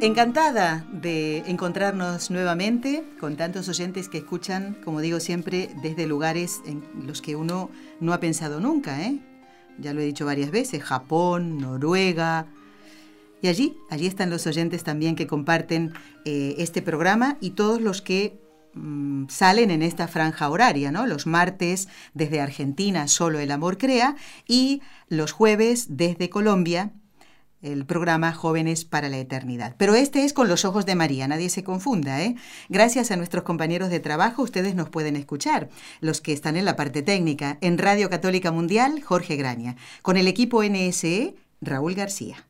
Encantada de encontrarnos nuevamente con tantos oyentes que escuchan, como digo siempre, desde lugares en los que uno no ha pensado nunca, ¿eh? Ya lo he dicho varias veces, Japón, Noruega. Y allí, allí están los oyentes también que comparten eh, este programa y todos los que mm, salen en esta franja horaria, ¿no? Los martes desde Argentina, solo el amor crea, y los jueves desde Colombia, el programa Jóvenes para la Eternidad. Pero este es con los ojos de María, nadie se confunda. ¿eh? Gracias a nuestros compañeros de trabajo, ustedes nos pueden escuchar, los que están en la parte técnica, en Radio Católica Mundial, Jorge Graña, con el equipo NSE, Raúl García.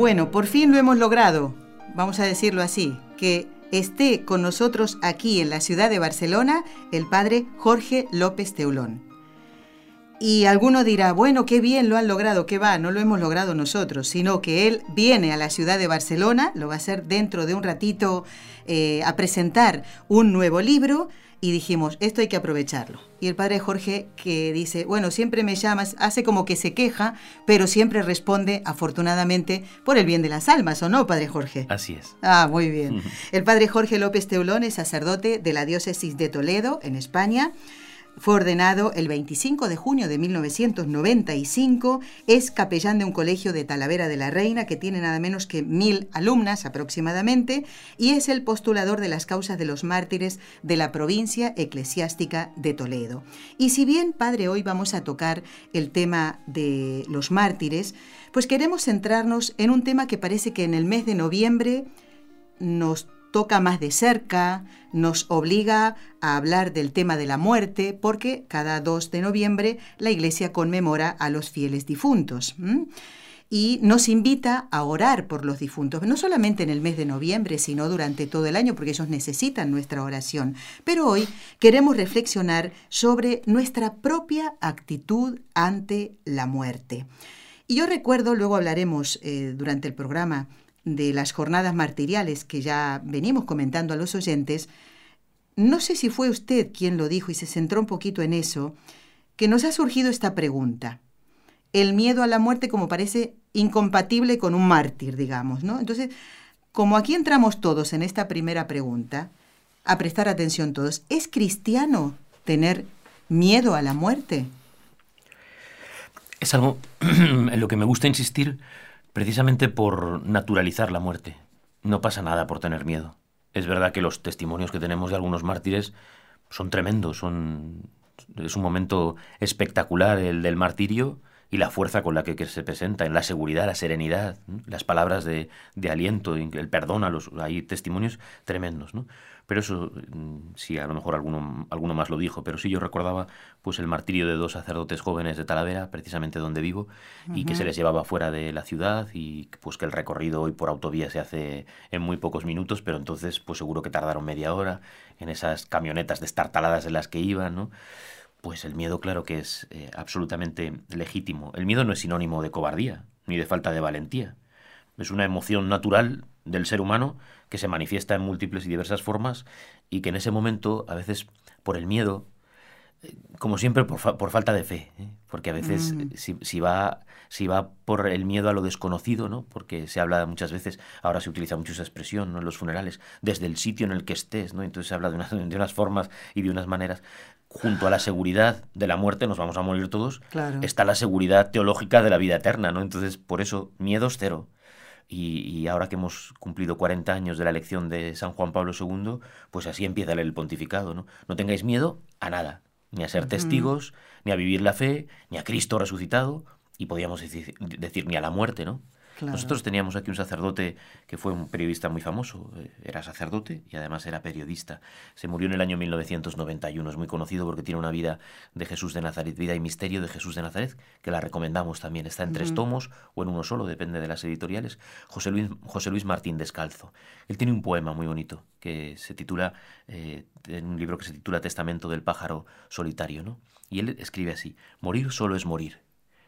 Bueno, por fin lo hemos logrado, vamos a decirlo así, que esté con nosotros aquí en la ciudad de Barcelona el padre Jorge López Teulón. Y alguno dirá, bueno, qué bien lo han logrado, qué va, no lo hemos logrado nosotros, sino que él viene a la ciudad de Barcelona, lo va a hacer dentro de un ratito eh, a presentar un nuevo libro y dijimos, esto hay que aprovecharlo. Y el padre Jorge que dice, bueno, siempre me llamas, hace como que se queja, pero siempre responde afortunadamente por el bien de las almas, ¿o no, padre Jorge? Así es. Ah, muy bien. El padre Jorge López Teulón es sacerdote de la diócesis de Toledo, en España. Fue ordenado el 25 de junio de 1995, es capellán de un colegio de Talavera de la Reina que tiene nada menos que mil alumnas aproximadamente y es el postulador de las causas de los mártires de la provincia eclesiástica de Toledo. Y si bien, padre, hoy vamos a tocar el tema de los mártires, pues queremos centrarnos en un tema que parece que en el mes de noviembre nos toca más de cerca, nos obliga a hablar del tema de la muerte, porque cada 2 de noviembre la Iglesia conmemora a los fieles difuntos. Y nos invita a orar por los difuntos, no solamente en el mes de noviembre, sino durante todo el año, porque ellos necesitan nuestra oración. Pero hoy queremos reflexionar sobre nuestra propia actitud ante la muerte. Y yo recuerdo, luego hablaremos eh, durante el programa, de las jornadas martiriales que ya venimos comentando a los oyentes, no sé si fue usted quien lo dijo y se centró un poquito en eso, que nos ha surgido esta pregunta. El miedo a la muerte como parece incompatible con un mártir, digamos, ¿no? Entonces, como aquí entramos todos en esta primera pregunta, a prestar atención todos, ¿es cristiano tener miedo a la muerte? Es algo en lo que me gusta insistir precisamente por naturalizar la muerte. No pasa nada por tener miedo. Es verdad que los testimonios que tenemos de algunos mártires son tremendos, es un momento espectacular el del martirio y la fuerza con la que, se presenta, en la seguridad, la serenidad, las palabras de, de, aliento, el perdón a los... Hay testimonios tremendos, ¿no? Pero eso, mm, sí, a lo mejor alguno, alguno más lo dijo, pero sí yo recordaba pues el martirio de dos sacerdotes jóvenes de Talavera, precisamente donde vivo, y que se les llevaba fuera de la ciudad y pues que el recorrido hoy por autovía se hace en muy pocos minutos, pero entonces pues seguro que tardaron media hora en esas camionetas destartaladas en las que iban, ¿no? Pues el miedo, claro que es eh, absolutamente legítimo. El miedo no es sinónimo de cobardía, ni de falta de valentía. Es una emoción natural del ser humano que se manifiesta en múltiples y diversas formas y que en ese momento, a veces por el miedo, eh, como siempre por, falta de fe, ¿eh? porque a veces mm. si, va, si va por el miedo a lo desconocido, ¿no? porque se habla muchas veces, ahora se utiliza mucho esa expresión ¿no? en los funerales, desde el sitio en el que estés, ¿no? entonces se habla de unas, de unas formas y de unas maneras, junto a la seguridad de la muerte, nos vamos a morir todos, está la seguridad teológica de la vida eterna, ¿no? entonces por eso miedos cero. Y, ahora que hemos cumplido 40 años de la elección de San Juan Pablo II, pues así empieza el pontificado, ¿no? No tengáis miedo a nada, ni a ser testigos, ni a vivir la fe, ni a Cristo resucitado, y podríamos decir, ni a la muerte, ¿no? Nosotros teníamos aquí un sacerdote que fue un periodista muy famoso, eh, era sacerdote y además era periodista. Se murió en el año 1991, es muy conocido porque tiene una vida de Jesús de Nazaret, vida y misterio de Jesús de Nazaret, que la recomendamos también. Está en tres tomos o en uno solo, depende de las editoriales. José Luis, José Luis Martín Descalzo. Él tiene un poema muy bonito que se titula, eh, en un libro que se titula Testamento del pájaro solitario, ¿no? Y él escribe así, morir solo es morir,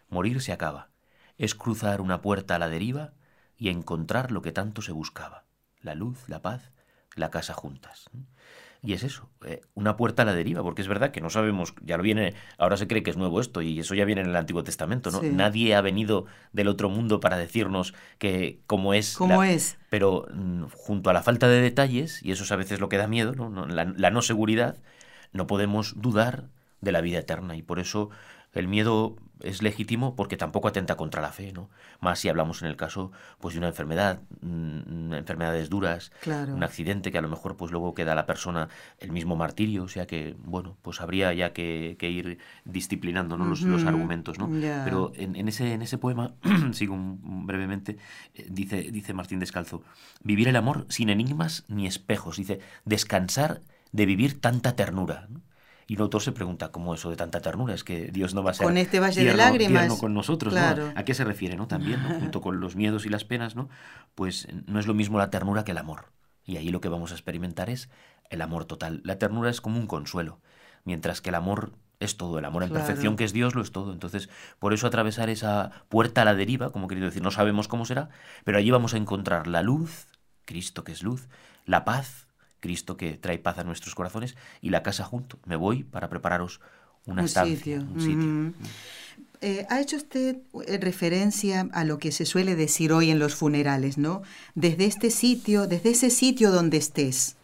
morir se acaba, es cruzar una puerta a la deriva y encontrar lo que tanto se buscaba, la luz, la paz, la casa juntas. Y es eso, eh, una puerta a la deriva, porque es verdad que no sabemos, ya lo viene, ahora se cree que es nuevo esto y eso ya viene en el Antiguo Testamento, ¿no? Nadie ha venido del otro mundo para decirnos que cómo es. ¿Cómo es? Pero mm, junto a la falta de detalles, y eso es a veces lo que da miedo, ¿no? La, la no seguridad, no podemos dudar de la vida eterna y por eso el miedo es legítimo porque tampoco atenta contra la fe, ¿no? Más si hablamos en el caso pues de una enfermedad, mm, enfermedades duras, un accidente que a lo mejor pues luego queda la persona el mismo martirio, o sea que bueno, pues habría ya que, ir disciplinando los, argumentos, ¿no? Pero en, ese en ese poema sigo brevemente eh, dice dice Martín Descalzo, vivir el amor sin enigmas ni espejos, dice descansar de vivir tanta ternura. ¿no? Y el autor se pregunta, ¿cómo eso de tanta ternura? Es que Dios no va a ser con este valle de lágrimas con nosotros, ¿no? ¿A qué se refiere, no? También, junto con los miedos y las penas, ¿no? Pues no es lo mismo la ternura que el amor. Y ahí lo que vamos a experimentar es el amor total. La ternura es como un consuelo, mientras que el amor es todo, el amor en perfección que es Dios lo es todo. Entonces, por eso atravesar esa puerta a la deriva, como querido decir, no sabemos cómo será, pero allí vamos a encontrar la luz, Cristo que es luz, la paz, Cristo que trae paz a nuestros corazones y la casa junto. Me voy para prepararos una estancia, un sitio. Eh, ha hecho usted eh, referencia a lo que se suele decir hoy en los funerales, ¿no? Desde este sitio, desde ese sitio donde estés.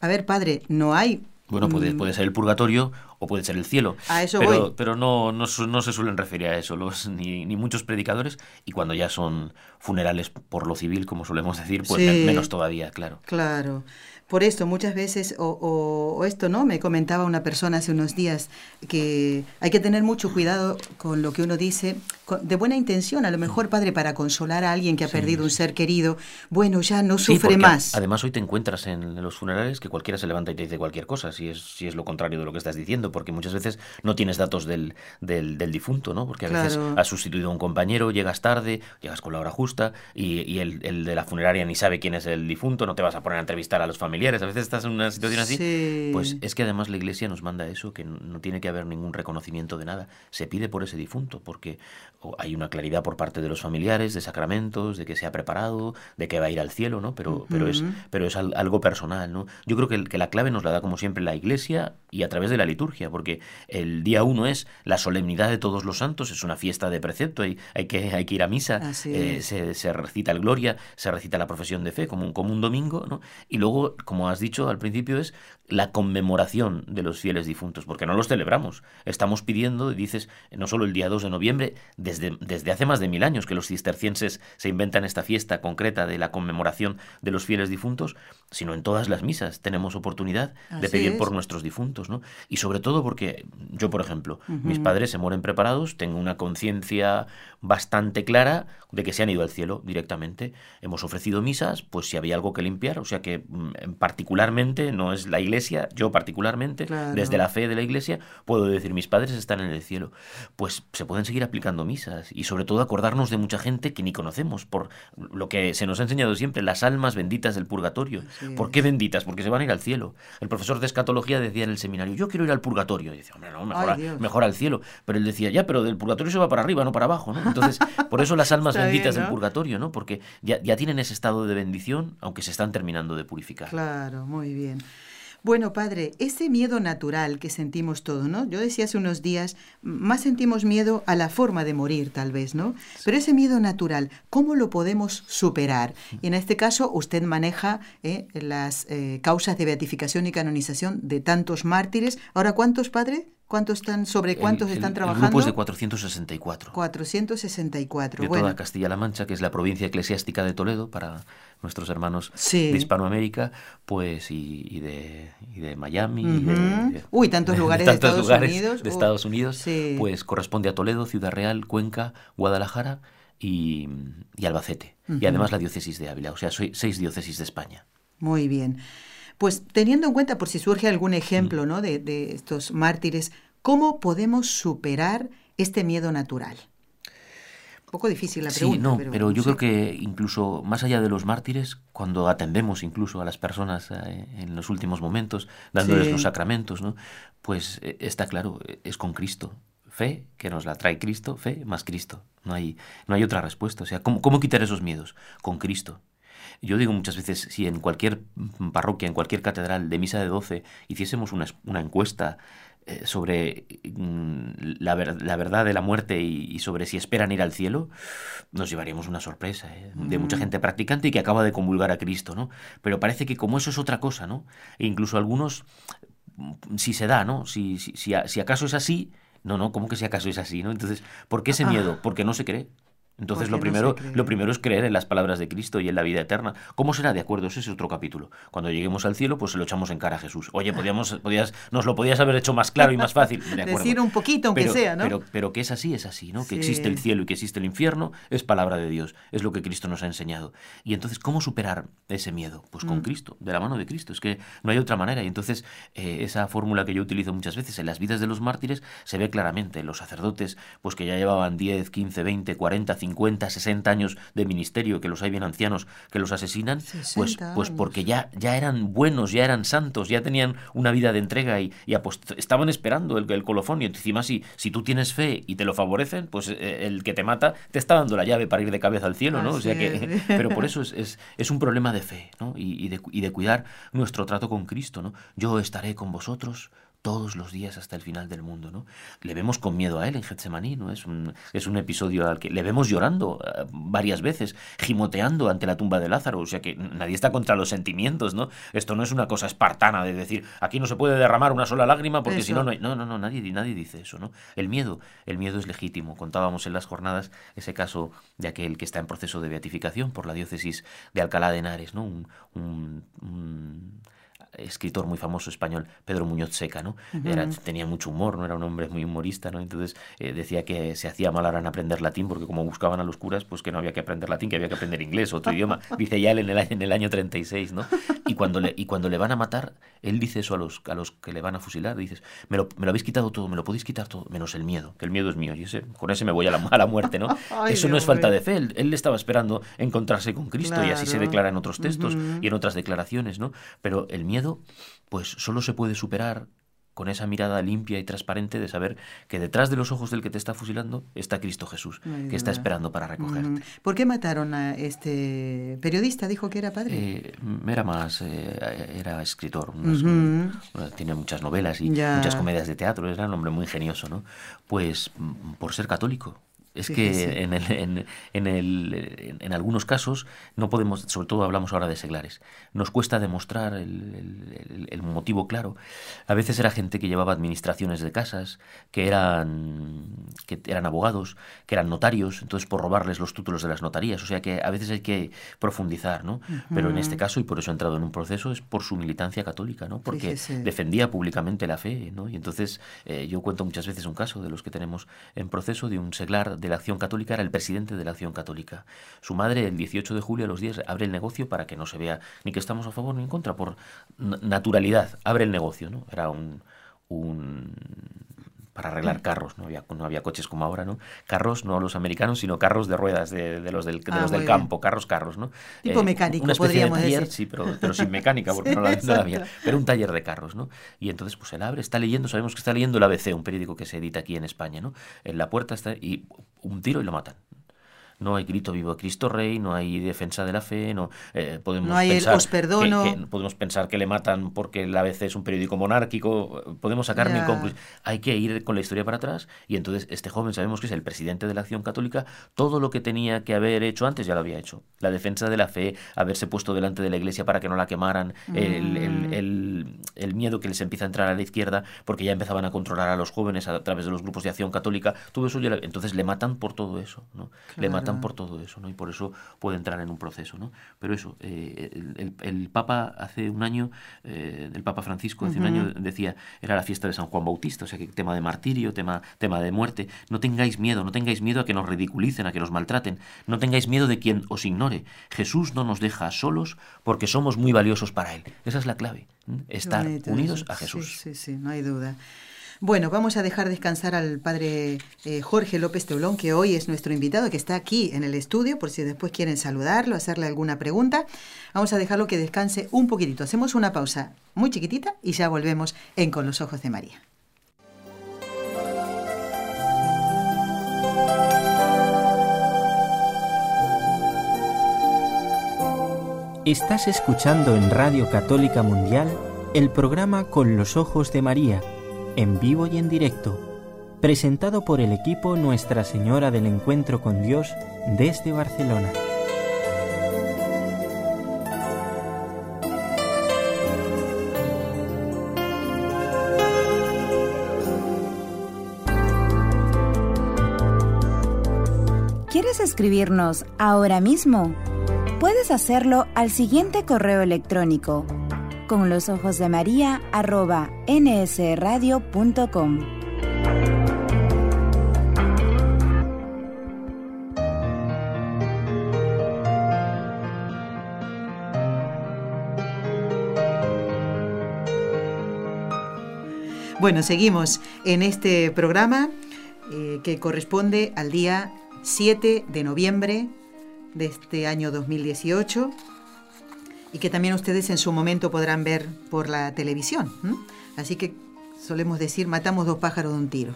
A ver, padre, no hay bueno, puede, puede, ser el purgatorio o puede ser el cielo. A eso pero, pero no, no, no, se suelen referir a eso los, ni, ni, muchos predicadores. Y cuando ya son funerales por lo civil, como solemos decir, pues menos todavía, claro. Claro. Por esto, muchas veces, o, esto, ¿no? Me comentaba una persona hace unos días que hay que tener mucho cuidado con lo que uno dice, de buena intención, a lo mejor, padre, para consolar a alguien que ha perdido un ser querido, bueno, ya no sufre más. Además, hoy te encuentras en los funerales que cualquiera se levanta y te dice cualquier cosa, si es, si es lo contrario de lo que estás diciendo, porque muchas veces no tienes datos del, del, difunto, ¿no? Porque a veces has sustituido a un compañero, llegas tarde, llegas con la hora justa, y, y el, el de la funeraria ni sabe quién es el difunto, no te vas a poner a entrevistar a los familiares a veces estás en una situación así, pues es que además la Iglesia nos manda eso, que no tiene que haber ningún reconocimiento de nada. Se pide por ese difunto, porque hay una claridad por parte de los familiares, de sacramentos, de que se ha preparado, de que va a ir al cielo, ¿no? Pero, pero, es, pero es algo personal, ¿no? Yo creo que, que la clave nos la da como siempre la Iglesia y a través de la liturgia, porque el día uno es la solemnidad de todos los santos, es una fiesta de precepto, hay, hay, que, hay que ir a misa, eh, se, se, recita el Gloria, se recita la profesión de fe como un, como un domingo, ¿no? Y luego, como has dicho al principio, es la conmemoración de los fieles difuntos, porque no los celebramos. Estamos pidiendo, dices, no solo el día 2 de noviembre, desde, desde hace más de mil años que los cistercienses se inventan esta fiesta concreta de la conmemoración de los fieles difuntos, sino en todas las misas tenemos oportunidad de pedir por nuestros difuntos, ¿no? Y sobre todo porque yo, por ejemplo, mis padres se mueren preparados, tengo una conciencia bastante clara de que se han ido al cielo directamente. Hemos ofrecido misas, pues si había algo que limpiar, o sea que mm, particularmente no es la iglesia, yo particularmente, desde la fe de la iglesia, puedo decir, mis padres están en el cielo. Pues se pueden seguir aplicando misas y sobre todo acordarnos de mucha gente que ni conocemos, por lo que se nos ha enseñado siempre, las almas benditas del purgatorio. ¿Por qué benditas? Porque se van a ir al cielo. El profesor de escatología decía en el seminario, yo quiero ir al purgatorio. Y decía, hombre, no, mejor, al cielo. Pero él decía, ya, pero del purgatorio se va para arriba, no para abajo, ¿no? Entonces, por eso las almas benditas del purgatorio, ¿no? Porque ya, ya tienen ese estado de bendición, aunque se están terminando de purificar. Claro, muy bien. Bueno, padre, ese miedo natural que sentimos todos, ¿no? Yo decía hace unos días, más sentimos miedo a la forma de morir, tal vez, ¿no? Pero ese miedo natural, ¿cómo lo podemos superar? Y en este caso, usted maneja eh, las eh, causas de beatificación y canonización de tantos mártires. Ahora, ¿cuántos, padre? ¿Cuántos están, sobre cuántos están trabajando? El grupo es de 464. 464. De toda Castilla-La Mancha, que es la provincia eclesiástica de Toledo, para nuestros hermanos de Hispanoamérica, pues y, de, de, Miami. de, Uy, tantos lugares de, Estados Unidos. De Estados Unidos, pues corresponde a Toledo, Ciudad Real, Cuenca, Guadalajara y, Albacete. Y además la diócesis de Ávila, o sea, soy seis diócesis de España. Muy bien. Pues teniendo en cuenta, por si surge algún ejemplo ¿no? de, de estos mártires, ¿cómo podemos superar este miedo natural? Un poco difícil la pregunta. Sí, no, pero, yo creo que incluso más allá de los mártires, cuando atendemos incluso a las personas eh, en los últimos momentos, dándoles los sacramentos, ¿no? pues eh, está claro, es con Cristo. Fe, que nos la trae Cristo, fe más Cristo. No hay, no hay otra respuesta. O sea, ¿cómo, ¿cómo quitar esos miedos? Con Cristo. Yo digo muchas veces, si en cualquier parroquia, en cualquier catedral de misa de 12 hiciésemos una, una encuesta eh, sobre mm, la, la, verdad de la muerte y, sobre si esperan ir al cielo, nos llevaríamos una sorpresa ¿eh? de mucha mm. gente practicante y que acaba de convulgar a Cristo, ¿no? Pero parece que como eso es otra cosa, ¿no? E incluso algunos, mm, si se da, ¿no? Si, si, si, si acaso es así, no, no, ¿cómo que si acaso es así, ¿no? Entonces, ¿por qué ese ah. miedo? Porque no se cree. Entonces lo primero, lo primero es creer en las palabras de Cristo y en la vida eterna. ¿Cómo será? De acuerdo, ese es otro capítulo. Cuando lleguemos al cielo, pues se lo echamos en cara a Jesús. Oye, podíamos, podías, nos lo podías haber hecho más claro y más fácil. Decir un poquito, aunque sea, ¿no? Pero, pero que es así, es así, ¿no? Que existe el cielo y que existe el infierno, es palabra de Dios, es lo que Cristo nos ha enseñado. Y entonces, ¿cómo superar ese miedo? Pues con mm. Cristo, de la mano de Cristo. Es que no hay otra manera. Y entonces, eh, esa fórmula que yo utilizo muchas veces en las vidas de los mártires se ve claramente. Los sacerdotes, pues que ya llevaban 10, 15, 20, 40, 50, 60 años de ministerio, que los hay bien ancianos que los asesinan, pues, pues porque ya, ya eran buenos, ya eran santos, ya tenían una vida de entrega y, estaban esperando el, el, colofón. Y encima, si, si tú tienes fe y te lo favorecen, pues eh, el que te mata te está dando la llave para ir de cabeza al cielo, ¿no? o sea que, pero por eso es, es, un problema de fe, ¿no? Y, de, y de cuidar nuestro trato con Cristo, ¿no? Yo estaré con vosotros todos los días hasta el final del mundo, ¿no? Le vemos con miedo a él en Getsemaní, ¿no? Es un, es un episodio al que le vemos llorando eh, varias veces, gimoteando ante la tumba de Lázaro, o sea que nadie está contra los sentimientos, ¿no? Esto no es una cosa espartana de decir, aquí no se puede derramar una sola lágrima porque si no no hay... No, no, no, nadie, nadie dice eso, ¿no? El miedo, el miedo es legítimo. Contábamos en las jornadas ese caso de aquel que está en proceso de beatificación por la diócesis de Alcalá de Henares, ¿no? un escritor muy famoso español, Pedro Muñoz Seca, ¿no? era, tenía mucho humor, ¿no? Era un hombre muy humorista, ¿no? Entonces eh, decía que se hacía mal ahora en aprender latín, porque como buscaban a los curas, pues que no había que aprender latín, que había que aprender inglés, otro idioma. Dice ya él en el, en el año 36, ¿no? Y cuando, le, y cuando le van a matar, él dice eso a los, a los que le van a fusilar, dices, me lo, me lo habéis quitado todo, me lo podéis quitar todo, menos el miedo, que el miedo es mío, y ese, con ese me voy a la, a la muerte, ¿no? eso no es falta de fe, él, él, estaba esperando encontrarse con Cristo, y así se declara en otros textos y en otras declaraciones, ¿no? Pero el miedo pues solo se puede superar con esa mirada limpia y transparente de saber que detrás de los ojos del que te está fusilando está Cristo Jesús, que está esperando para recogerte. ¿Por qué mataron a este periodista? Dijo que era padre. Eh, era más, eh, era escritor, tiene muchas novelas y muchas comedias de teatro, era un hombre muy ingenioso, ¿no? Pues mm, por ser católico, es que en, el, en, en, el, en, algunos casos no podemos, sobre todo hablamos ahora de seglares, nos cuesta demostrar el, el, motivo claro. A veces era gente que llevaba administraciones de casas, que eran, que eran abogados, que eran notarios, entonces por robarles los títulos de las notarías. O sea que a veces hay que profundizar, ¿no? Pero en este caso, y por eso ha entrado en un proceso, es por su militancia católica, ¿no? Porque defendía públicamente la fe, ¿no? Y entonces eh, yo cuento muchas veces un caso de los que tenemos en proceso de un seglar de la Acción Católica era el presidente de la Acción Católica. Su madre, el 18 de julio a los 10, abre el negocio para que no se vea ni que estamos a favor ni en contra, por naturalidad. Abre el negocio, ¿no? Era un para arreglar carros, no había, no había coches como ahora, ¿no? Carros, no los americanos, sino carros de ruedas de, los del, de ah, los del campo, carros, carros, ¿no? Tipo eh, mecánico, podríamos decir. Sí, pero, pero sin mecánica, porque no, la, había. Pero un taller de carros, ¿no? Y entonces, pues él abre, está leyendo, sabemos que está leyendo el ABC, un periódico que se edita aquí en España, ¿no? En la puerta está, y un tiro y lo matan no hay grito vivo Cristo Rey, no hay defensa de la fe, no eh, podemos no hay pensar os perdono. Que, podemos pensar que le matan porque la ABC es un periódico monárquico, podemos sacar mil conclusiones. Hay que ir con la historia para atrás y entonces este joven sabemos que es el presidente de la Acción Católica, todo lo que tenía que haber hecho antes ya lo había hecho. La defensa de la fe, haberse puesto delante de la iglesia para que no la quemaran, el, el, el, miedo que les empieza a entrar a la izquierda porque ya empezaban a controlar a los jóvenes a través de los grupos de acción católica, todo eso ya, entonces le matan por todo eso, ¿no? Le matan matan por todo eso, ¿no? Y por eso puede entrar en un proceso, ¿no? Pero eso, eh, el, Papa hace un año, eh, el Papa Francisco hace un año decía, era la fiesta de San Juan Bautista, o sea que tema de martirio, tema, tema de muerte. No tengáis miedo, no tengáis miedo a que nos ridiculicen, a que nos maltraten. No tengáis miedo de quien os ignore. Jesús no nos deja solos porque somos muy valiosos para Él. Esa es la clave, estar unidos a Jesús. Sí, sí, sí, no hay duda. Bueno, vamos a dejar descansar al padre eh, Jorge López Teulón, que hoy es nuestro invitado, que está aquí en el estudio, por si después quieren saludarlo, hacerle alguna pregunta. Vamos a dejarlo que descanse un poquitito. Hacemos una pausa muy chiquitita y ya volvemos en Con los Ojos de María. Estás escuchando en Radio Católica Mundial el programa Con los Ojos de María en vivo y en directo, presentado por el equipo Nuestra Señora del Encuentro con Dios desde Barcelona. ¿Quieres escribirnos ahora mismo? Puedes hacerlo al siguiente correo electrónico con los ojos de María arroba nsradio.com. Bueno, seguimos en este programa eh, que corresponde al día 7 de noviembre de este año 2018 y que también ustedes en su momento podrán ver por la televisión. Así que solemos decir, matamos dos pájaros de un tiro.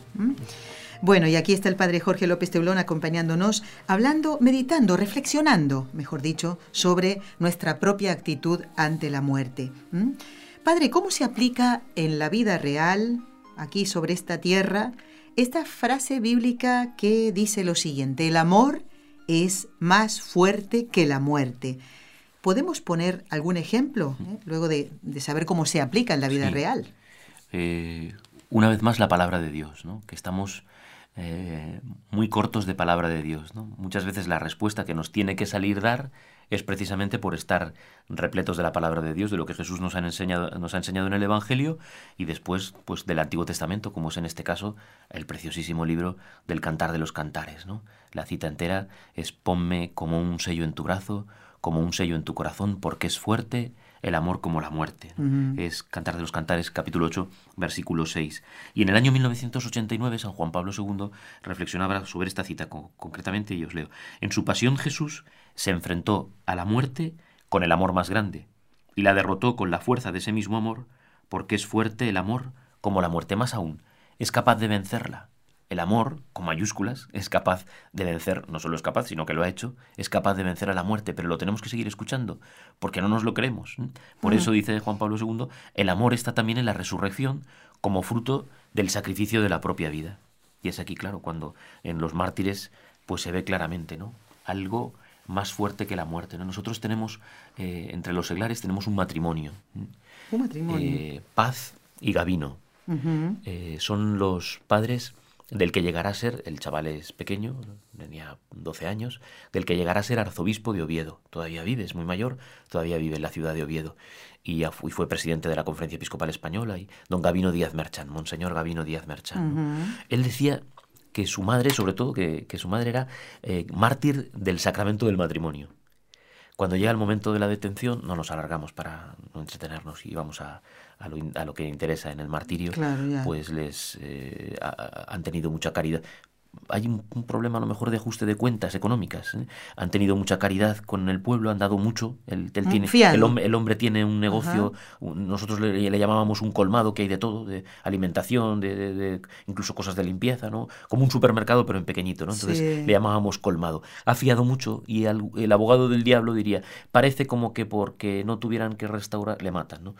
Bueno, y aquí está el padre Jorge López Teulón acompañándonos, hablando, meditando, reflexionando, mejor dicho, sobre nuestra propia actitud ante la muerte. Padre, ¿cómo se aplica en la vida real, aquí sobre esta tierra, esta frase bíblica que dice lo siguiente, el amor es más fuerte que la muerte? ¿Podemos poner algún ejemplo eh, luego de, saber cómo se aplica en la vida real? Eh, una vez más la palabra de Dios, ¿no? que estamos eh, muy cortos de palabra de Dios. ¿no? Muchas veces la respuesta que nos tiene que salir dar es precisamente por estar repletos de la palabra de Dios, de lo que Jesús nos ha enseñado, nos ha enseñado en el Evangelio y después pues, del Antiguo Testamento, como es en este caso el preciosísimo libro del Cantar de los Cantares. ¿no? La cita entera es ponme como un sello en tu brazo, como un sello en tu corazón, porque es fuerte el amor como la muerte. Es Cantar de los Cantares, capítulo 8, versículo 6. Y en el año 1989, San Juan Pablo II reflexionaba sobre esta cita concretamente, y os leo. En su pasión Jesús se enfrentó a la muerte con el amor más grande, y la derrotó con la fuerza de ese mismo amor, porque es fuerte el amor como la muerte más aún, es capaz de vencerla el amor, con mayúsculas, es capaz de vencer, no solo es capaz, sino que lo ha hecho, es capaz de vencer a la muerte, pero lo tenemos que seguir escuchando, porque no nos lo creemos. Por eso dice Juan Pablo II, el amor está también en la resurrección como fruto del sacrificio de la propia vida. Y es aquí, claro, cuando en los mártires pues se ve claramente, ¿no? Algo más fuerte que la muerte. Nosotros tenemos, eh, entre los seglares, tenemos un matrimonio. Un matrimonio. Eh, Paz y Gavino. Eh, son los padres del que llegará a ser, el chaval es pequeño, tenía 12 años, del que llegará a ser arzobispo de Oviedo. Todavía vive, es muy mayor, todavía vive en la ciudad de Oviedo. Y, fue presidente de la Conferencia Episcopal Española, y don Gavino Díaz Merchan, Monseñor Gavino Díaz Merchan. Él decía que su madre, sobre todo, que, su madre era eh, mártir del sacramento del matrimonio. Cuando llega el momento de la detención, no nos alargamos para no entretenernos y vamos a, a lo, a lo que interesa en el martirio, pues les eh, han tenido mucha caridad hay un, problema a lo mejor de ajuste de cuentas económicas. ¿eh? Han tenido mucha caridad con el pueblo, han dado mucho. El, tiene, el, hombre, el hombre tiene un negocio, nosotros le, llamábamos un colmado que hay de todo, de alimentación, de, incluso cosas de limpieza, ¿no? Como un supermercado pero en pequeñito, ¿no? Entonces le llamábamos colmado. Ha fiado mucho y el abogado del diablo diría, parece como que porque no tuvieran que restaurar, le matan, ¿no?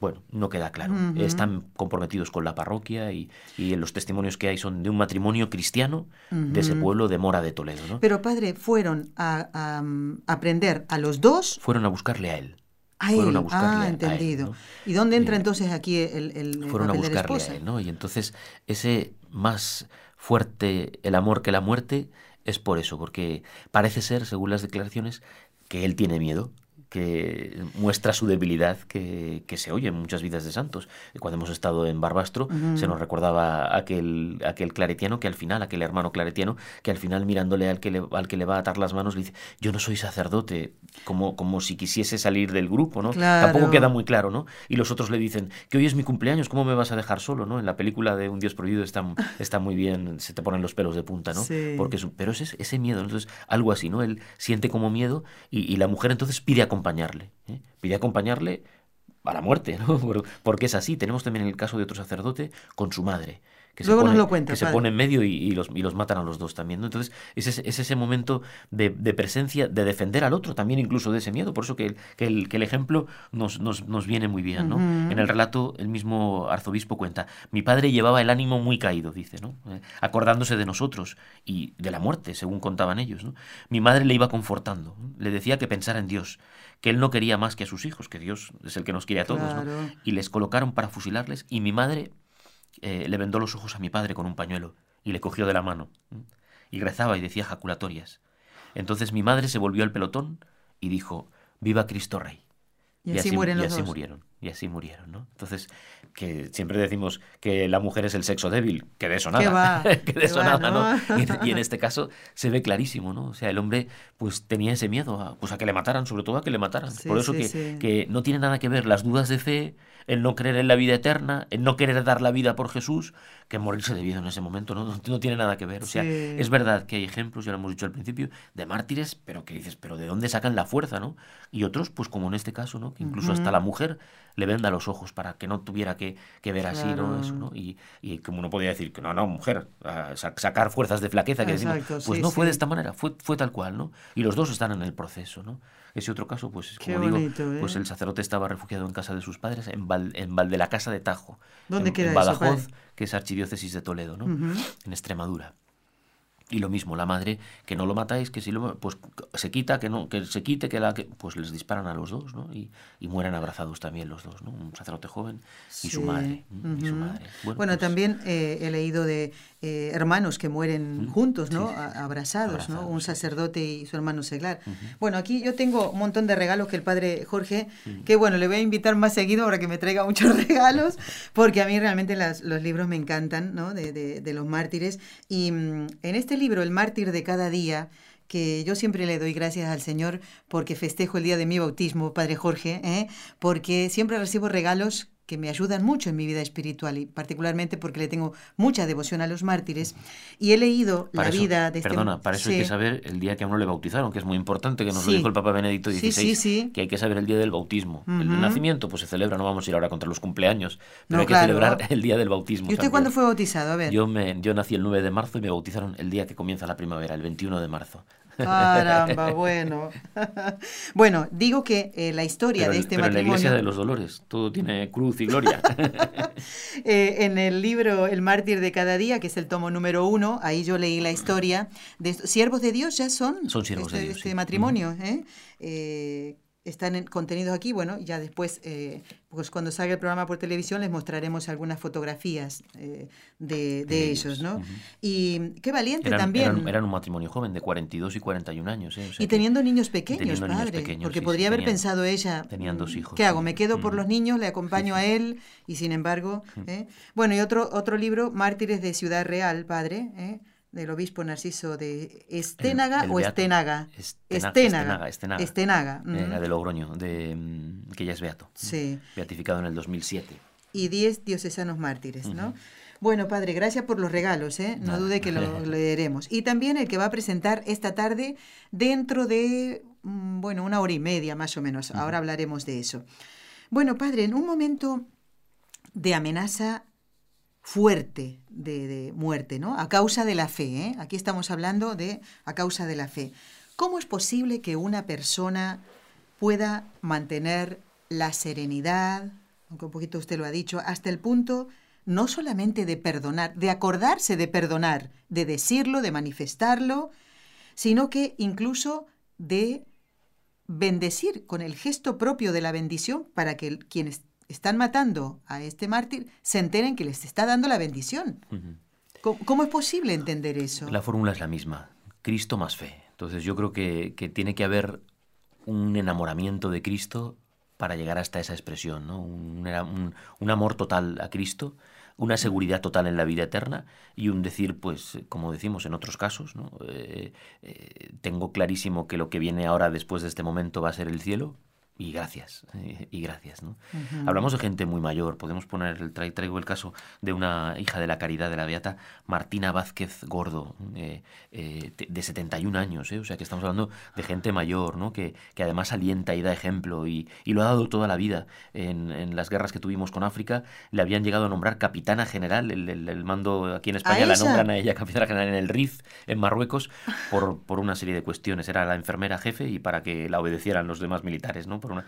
Bueno, no queda claro. Están comprometidos con la parroquia y, y los testimonios que hay son de un matrimonio cristiano de ese pueblo de Mora de Toledo. ¿no? Pero padre, fueron a, aprender a los dos. Fueron a buscarle a él. A él. ah, entendido. ¿Y dónde entra entonces aquí el, el Fueron a buscarle a él, ¿no? Y entonces ese más fuerte el amor que la muerte es por eso, porque parece ser, según las declaraciones, que él tiene miedo, que muestra su debilidad que, se oye en muchas vidas de santos. Cuando hemos estado en Barbastro se nos recordaba aquel, aquel claretiano que al final, aquel hermano claretiano, que al final mirándole al que le, al que le va a atar las manos le dice, yo no soy sacerdote, como, como si quisiese salir del grupo, ¿no? Tampoco queda muy claro, ¿no? Y los otros le dicen, que hoy es mi cumpleaños, ¿cómo me vas a dejar solo, ¿no? En la película de Un Dios Prohibido está, está muy bien, se te ponen los pelos de punta, ¿no? Porque pero es ese miedo, entonces algo así, ¿no? Él siente como miedo y, y la mujer entonces pide acompañarle, ¿eh? pide acompañarle a la muerte, ¿no? Porque es así. Tenemos también el caso de otro sacerdote con su madre, que, se, pone, que se pone en medio y, los, y, los, matan a los dos también. ¿no? Entonces, es ese, es ese momento de, de, presencia, de defender al otro también incluso de ese miedo. Por eso que el, que el, que el ejemplo nos, nos, nos, viene muy bien. ¿no? En el relato, el mismo arzobispo cuenta, mi padre llevaba el ánimo muy caído, dice, ¿no? Eh, acordándose de nosotros y de la muerte, según contaban ellos. ¿no? Mi madre le iba confortando, le decía que pensara en Dios, que él no quería más que a sus hijos, que Dios es el que nos quiere a todos. ¿no? Y les colocaron para fusilarles y mi madre eh, le vendó los ojos a mi padre con un pañuelo y le cogió de la mano. Y rezaba y decía jaculatorias. Entonces mi madre se volvió al pelotón y dijo, Viva Cristo Rey. Y, así, mueren los y así murieron. Y así murieron, ¿no? Entonces, que siempre decimos que la mujer es el sexo débil, que de eso nada. que de eso nada, ¿no? Y, en este caso se ve clarísimo, ¿no? O sea, el hombre pues tenía ese miedo a, pues, a que le mataran, sobre todo a que le mataran. Por eso que, que no tiene nada que ver las dudas de fe el no creer en la vida eterna, el no querer dar la vida por Jesús, que morirse de vida en ese momento no, no tiene nada que ver. O sea, es verdad que hay ejemplos, ya lo hemos dicho al principio, de mártires, pero que dices, pero ¿de dónde sacan la fuerza, no? Y otros, pues como en este caso, ¿no? Que incluso hasta la mujer le venda los ojos para que no tuviera que, ver así, ¿no? Eso, ¿no? Y, y, como uno podía decir que no, no, mujer, sacar fuerzas de flaqueza, que decimos, pues no fue de esta manera, fue, fue tal cual, ¿no? Y los dos están en el proceso, ¿no? Ese otro caso, pues como digo, pues ¿eh? el sacerdote estaba refugiado en casa de sus padres, en, Val, en Valde la Casa de Tajo, ¿Dónde en, queda Badajoz, que es archidiócesis de Toledo, ¿no? En Extremadura. Y lo mismo, la madre, que no lo matáis, que si lo, pues se quita, que no, que se quite, que la que, pues les disparan a los dos, ¿no? Y, y mueren abrazados también los dos, ¿no? Un sacerdote joven y su madre. y su madre. Bueno, pues también eh, he leído de eh, hermanos que mueren juntos, ¿no? abrazados, ¿no? Un sacerdote y su hermano seglar. Bueno, aquí yo tengo un montón de regalos que el padre Jorge, que bueno, le voy a invitar más seguido para que me traiga muchos regalos, porque a mí realmente las, los libros me encantan, ¿no? De, de, de los mártires. Y mm, en este libro, El mártir de cada día, que yo siempre le doy gracias al Señor porque festejo el día de mi bautismo, Padre Jorge, ¿eh? porque siempre recibo regalos que me ayudan mucho en mi vida espiritual y particularmente porque le tengo mucha devoción a los mártires y he leído la vida de este Perdona, para eso hay que saber el día que a uno le bautizaron, que es muy importante, que nos lo dijo el Papa Benedicto XVI, que hay que saber el día del bautismo. El nacimiento pues se celebra, no vamos a ir ahora contra los cumpleaños, pero hay que celebrar el día del bautismo. ¿Y usted cuándo fue bautizado? A ver. Yo, me, yo nací el 9 de marzo y me bautizaron el día que comienza la primavera, el 21 de marzo. Caramba, bueno. bueno, digo que eh, la historia de este matrimonio. En la iglesia de los dolores, todo tiene cruz y gloria. Eh, en el libro El mártir de cada día, que es el tomo número uno, ahí yo leí la historia de siervos de Dios ya son. Son siervos de este, Dios. Este matrimonio, ¿eh? Eh están contenidos aquí. Bueno, ya después, eh, pues cuando salga el programa por televisión, les mostraremos algunas fotografías eh, de, ellos, ¿no? Y qué valiente también. Eran, un matrimonio joven, de 42 y 41 años. ¿eh? y teniendo niños pequeños, padre. porque podría haber pensado ella. Tenían dos hijos. ¿Qué hago? ¿Me quedo por los niños? ¿Le acompaño a él? Y sin embargo. Bueno, y otro, otro libro, Mártires de Ciudad Real, padre. ¿eh? Del obispo Narciso de Esténaga o Esténaga. Esténaga. Esténaga. Esténaga. Eh, de Logroño, de, mm, que ya es beato. Sí. Beatificado en el 2007. Y 10 diocesanos mártires, ¿no? Bueno, padre, gracias por los regalos, ¿eh? No dude que lo leeremos. Y también el que va a presentar esta tarde dentro de, mm, bueno, una hora y media más o menos. Ahora hablaremos de eso. Bueno, padre, en un momento de amenaza fuerte de, muerte, ¿no? A causa de la fe, ¿eh? Aquí estamos hablando de a causa de la fe. ¿Cómo es posible que una persona pueda mantener la serenidad, aunque un poquito usted lo ha dicho, hasta el punto no solamente de perdonar, de acordarse de perdonar, de decirlo, de manifestarlo, sino que incluso de bendecir con el gesto propio de la bendición para que quienes están matando a este mártir se enteren que les está dando la bendición. ¿Cómo, es posible entender eso? La fórmula es la misma, Cristo más fe. Entonces yo creo que, tiene que haber un enamoramiento de Cristo para llegar hasta esa expresión, ¿no? un, amor total a Cristo, una seguridad total en la vida eterna y un decir, pues, como decimos en otros casos, ¿no? Eh, eh, tengo clarísimo que lo que viene ahora después de este momento va a ser el cielo, y gracias, y gracias. ¿no? Hablamos de gente muy mayor. Podemos poner, el traigo el caso de una hija de la caridad de la Beata, Martina Vázquez Gordo, eh, eh, de 71 años. ¿eh? O sea que estamos hablando de gente mayor, ¿no? que, que además alienta y da ejemplo y, y, lo ha dado toda la vida. En, en, las guerras que tuvimos con África, le habían llegado a nombrar capitana general. El, el, mando aquí en España la nombran a ella capitana general en el RIF, en Marruecos, por, por una serie de cuestiones. Era la enfermera jefe y para que la obedecieran los demás militares. ¿no? Una,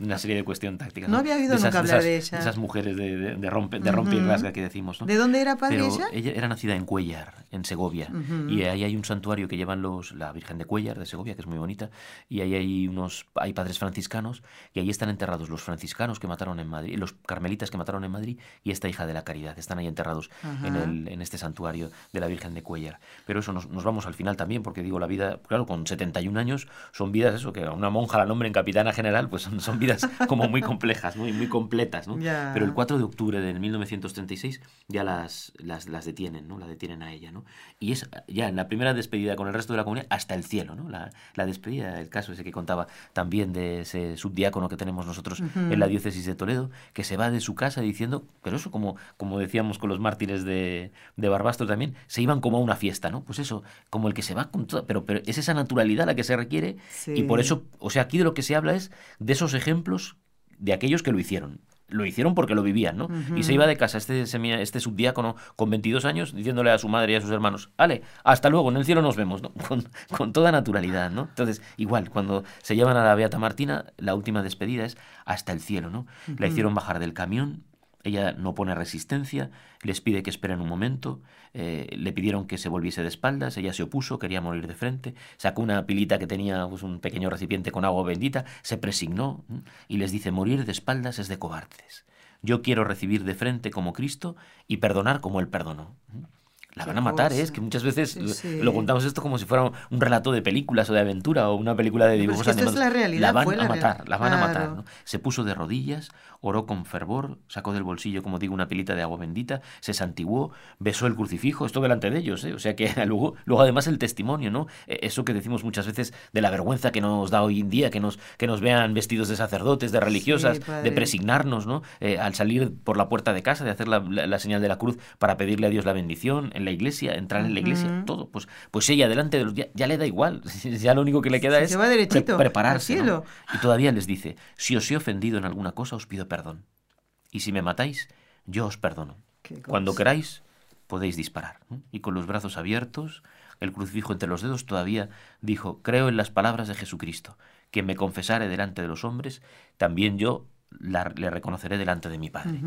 una, serie de cuestiones tácticas. No, había oído nunca hablar de, ella. Esas mujeres de, de, de rompe, de rompe y rasga que decimos. ¿no? ¿De dónde era padre Pero ella? Ella era nacida en Cuellar, en Segovia. Y ahí hay un santuario que llevan los, la Virgen de Cuellar, de Segovia, que es muy bonita. Y ahí hay unos hay padres franciscanos. Y ahí están enterrados los franciscanos que mataron en Madrid, los carmelitas que mataron en Madrid y esta hija de la caridad. Están ahí enterrados en, el, en este santuario de la Virgen de Cuellar. Pero eso nos, nos vamos al final también, porque digo, la vida, claro, con 71 años son vidas, eso, que a una monja la nombren capitana general, pues son, vidas como muy complejas, muy, muy completas, ¿no? Pero el 4 de octubre de 1936 ya las, las, las, detienen, ¿no? La detienen a ella, ¿no? Y es ya en la primera despedida con el resto de la comunidad hasta el cielo, ¿no? La, la despedida, el caso ese que contaba también de ese subdiácono que tenemos nosotros en la diócesis de Toledo, que se va de su casa diciendo, pero eso como, como decíamos con los mártires de, de Barbastro también, se iban como a una fiesta, ¿no? Pues eso, como el que se va con toda, pero, pero es esa naturalidad la que se requiere y por eso, o sea, aquí de lo que se habla es de esos ejemplos de aquellos que lo hicieron. Lo hicieron porque lo vivían, ¿no? Y se iba de casa este, este subdiácono con 22 años diciéndole a su madre y a sus hermanos, ale, hasta luego, en el cielo nos vemos, ¿no? Con, con toda naturalidad, ¿no? Entonces, igual, cuando se llevan a la Beata Martina, la última despedida es hasta el cielo, ¿no? La hicieron bajar del camión, ella no pone resistencia, les pide que esperen un momento, eh, le pidieron que se volviese de espaldas, ella se opuso, quería morir de frente, sacó una pilita que tenía pues, un pequeño recipiente con agua bendita, se presignó y les dice, morir de espaldas es de cobardes. Yo quiero recibir de frente como Cristo y perdonar como Él perdonó la van a matar, ¿eh? es que muchas veces lo contamos esto como si fuera un relato de películas o de aventura o una película de dibujos es animados. Es la, realidad, la van a matar, la van a matar. Se puso de rodillas, oró con fervor, sacó del bolsillo, como digo, una pilita de agua bendita, se santiguó, besó el crucifijo, esto delante de ellos, ¿eh? o sea que luego, luego además el testimonio, ¿no? E, eso que decimos muchas veces de la vergüenza que nos da hoy en día, que nos, que nos vean vestidos de sacerdotes, de religiosas, de presignarnos, ¿no? Eh, al salir por la puerta de casa, de hacer la, la, señal de la cruz para pedirle a Dios la bendición, en la iglesia, entrar en la iglesia, todo. Pues, pues ella delante de los ya, le da igual, ya lo único que le queda es prepararse. Y todavía les dice, si os he ofendido en alguna cosa, os pido perdón. Y si me matáis, yo os perdono. Cuando queráis, podéis disparar. Y con los brazos abiertos, el crucifijo entre los dedos, todavía dijo, creo en las palabras de Jesucristo, que me confesare delante de los hombres, también yo le reconoceré delante de mi Padre.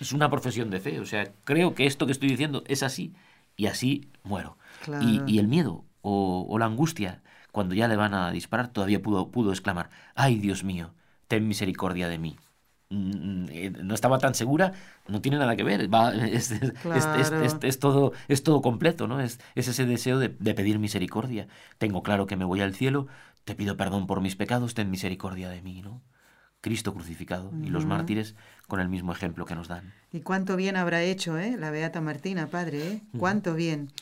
Es una profesión de fe, o sea, creo que esto que estoy diciendo es así y así muero. Y, el miedo o, la angustia, cuando ya le van a disparar, todavía pudo, pudo exclamar, ay Dios mío, ten misericordia de mí. Mm, eh, no estaba tan segura, no tiene nada que ver, es, es, todo, es todo completo, ¿no? Es, ese deseo de, de pedir misericordia. Tengo claro que me voy al cielo, te pido perdón por mis pecados, ten misericordia de mí, ¿no? Cristo crucificado y los mártires con el mismo ejemplo que nos dan. Y cuánto bien habrá hecho ¿eh? la Beata Martina, Padre, ¿eh? cuánto bien.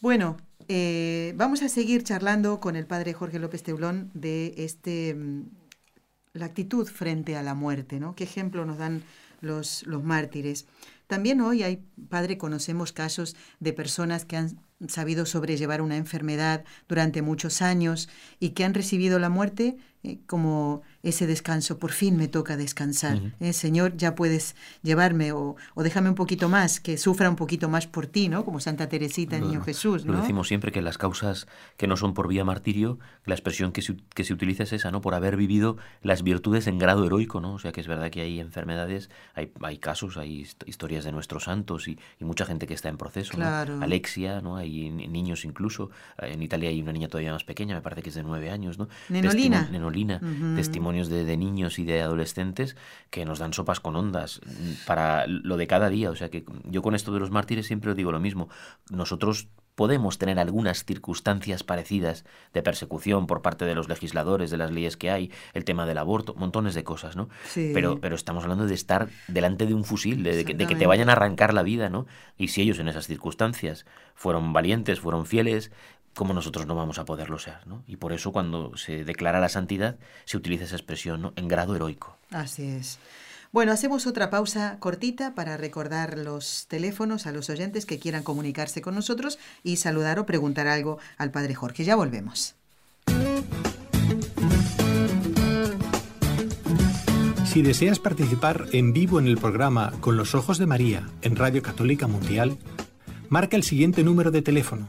Bueno, eh, vamos a seguir charlando con el Padre Jorge López Teulón de este, mm, la actitud frente a la muerte, ¿no? ¿Qué ejemplo nos dan los, los mártires? También hoy hay, Padre, conocemos casos de personas que han sabido sobrellevar una enfermedad durante muchos años y que han recibido la muerte eh, como ese descanso, por fin me toca descansar. Eh, Señor, ya puedes llevarme o, déjame un poquito más, que sufra un poquito más por ti, ¿no? Como Santa Teresita, el Niño Jesús, ¿no? Lo decimos siempre que las causas que no son por vía martirio, la expresión que se, que se utiliza es esa, ¿no? Por haber vivido las virtudes en grado heroico, ¿no? O sea que es verdad que hay enfermedades, hay, casos, hay historias de nuestros santos y, mucha gente que está en proceso, Alexia, ¿no? Hay hay niños incluso. En Italia hay una niña todavía más pequeña, me parece que es de nueve años, ¿no? Nenolina. Nenolina. Testimonios de, de, niños y de adolescentes que nos dan sopas con ondas para lo de cada día. O sea que yo con esto de los mártires siempre digo lo mismo. Nosotros podemos tener algunas circunstancias parecidas de persecución por parte de los legisladores, de las leyes que hay, el tema del aborto, montones de cosas, ¿no? Pero, pero estamos hablando de estar delante de un fusil, de, que, de, que, te vayan a arrancar la vida, ¿no? Y si ellos en esas circunstancias fueron valientes, fueron fieles, ¿cómo nosotros no vamos a poderlo ser, ¿no? Y por eso cuando se declara la santidad se utiliza esa expresión, ¿no? En grado heroico. Así es. Bueno, hacemos otra pausa cortita para recordar los teléfonos a los oyentes que quieran comunicarse con nosotros y saludar o preguntar algo al Padre Jorge. Ya volvemos. Si deseas participar en vivo en el programa Con los Ojos de María en Radio Católica Mundial, marca el siguiente número de teléfono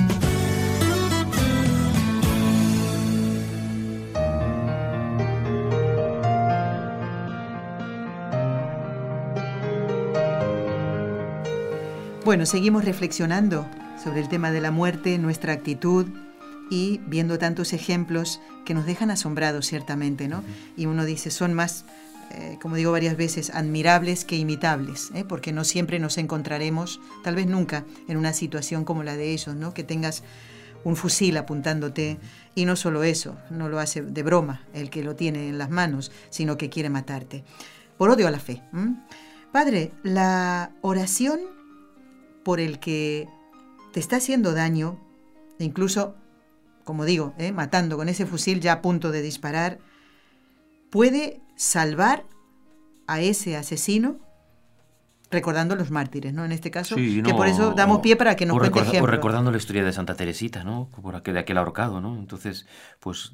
Bueno, seguimos reflexionando sobre el tema de la muerte, nuestra actitud y viendo tantos ejemplos que nos dejan asombrados ciertamente, ¿no? Y uno dice, son más, eh, como digo varias veces, admirables que imitables, ¿eh? porque no siempre nos encontraremos, tal vez nunca, en una situación como la de ellos, ¿no? Que tengas un fusil apuntándote y no solo eso, no lo hace de broma el que lo tiene en las manos, sino que quiere matarte. Por odio a la fe. Padre, la oración por el que te está haciendo daño, e incluso, como digo, ¿eh? matando con ese fusil ya a punto de disparar, puede salvar a ese asesino recordando los mártires, ¿no? En este caso, que por eso damos pie para que nos cuente ejemplos. O recordando la historia de Santa Teresita, ¿no? Por aquel, de aquel ahorcado, ¿no? Entonces, pues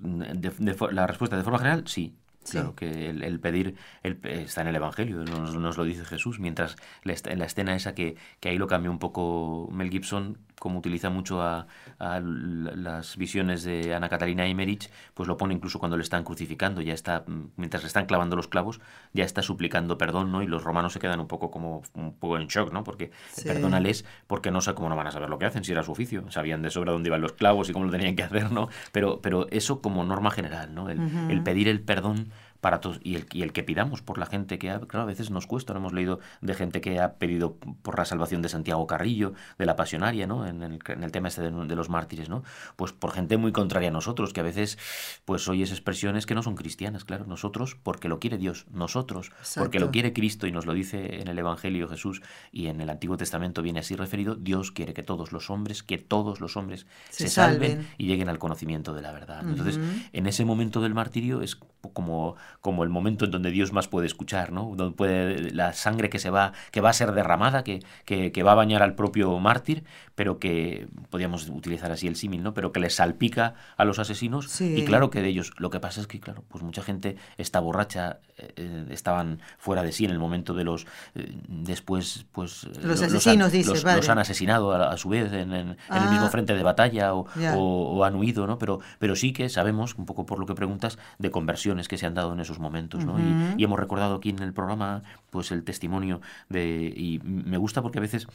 la respuesta de forma general, sí. Claro que el, pedir el, está en el Evangelio, nos, nos, lo dice Jesús, mientras en la escena esa que, que ahí lo cambió un poco Mel Gibson, como utiliza mucho a, las visiones de Ana Catalina Emmerich, pues lo pone incluso cuando le están crucificando, ya está, mientras le están clavando los clavos, ya está suplicando perdón, ¿no? Y los romanos se quedan un poco como un poco en shock, ¿no? Porque perdónales, porque no sé cómo no van a saber lo que hacen, si era su oficio, sabían de sobra dónde iban los clavos y cómo lo tenían que hacer, ¿no? Pero, pero eso como norma general, ¿no? el pedir el perdón para todos y el, y el que pidamos por la gente que ha, claro, a veces nos cuesta, hemos leído de gente que ha pedido por la salvación de Santiago Carrillo, de la pasionaria, ¿no? En el, en el tema este de, los mártires, ¿no? Pues por gente muy contraria a nosotros, que a veces pues oyes expresiones que no son cristianas, claro, nosotros porque lo quiere Dios, nosotros porque lo quiere Cristo y nos lo dice en el Evangelio Jesús y en el Antiguo Testamento viene así referido, Dios quiere que todos los hombres, que todos los hombres se, salven. y lleguen al conocimiento de la verdad. Entonces, en ese momento del martirio es como como el momento en donde Dios más puede escuchar, ¿no? Donde puede la sangre que se va, que va a ser derramada, que, que, va a bañar al propio mártir, pero que podríamos utilizar así el símil, ¿no? Pero que le salpica a los asesinos. Y claro que de ellos, lo que pasa es que, claro, pues mucha gente está borracha, eh, eh, estaban fuera de sí en el momento de los eh, después, pues los asesinos, los, los, han asesinado a, su vez en, el mismo ah. frente de batalla o, o, han huido, ¿no? Pero, pero sí que sabemos, un poco por lo que preguntas, de conversiones que se han dado en esos momentos, ¿no? y, hemos recordado aquí en el programa pues el testimonio de y me gusta porque a veces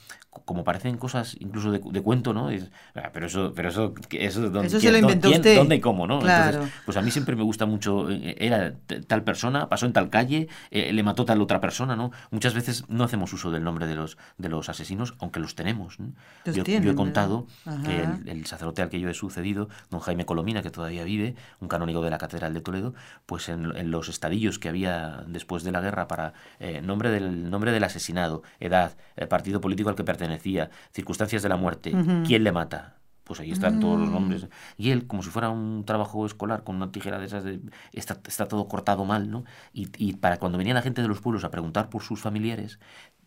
como parecen cosas incluso de, cuento, ¿no? Ah, pero eso pero eso eso, ¿dónde, se lo inventó usted. ¿Dónde y cómo, no? Entonces, pues a mí siempre me gusta mucho eh, era tal persona, pasó en tal calle, eh, le mató tal otra persona, ¿no? Muchas veces no hacemos uso del nombre de los de los asesinos, aunque los tenemos. yo, he contado que el, sacerdote al que yo he sucedido, don Jaime Colomina, que todavía vive, un canónigo de la Catedral de Toledo, pues en, en los estadillos que había después de la guerra para eh, nombre, del, nombre del asesinado, edad, el partido político al que pertenecía, circunstancias de la muerte, quién le mata. Pues ahí están todos los nombres. Y él, como si fuera un trabajo escolar con una tijera de esas, de, está, está todo cortado mal, ¿no? Y, y para cuando venía la gente de los pueblos a preguntar por sus familiares,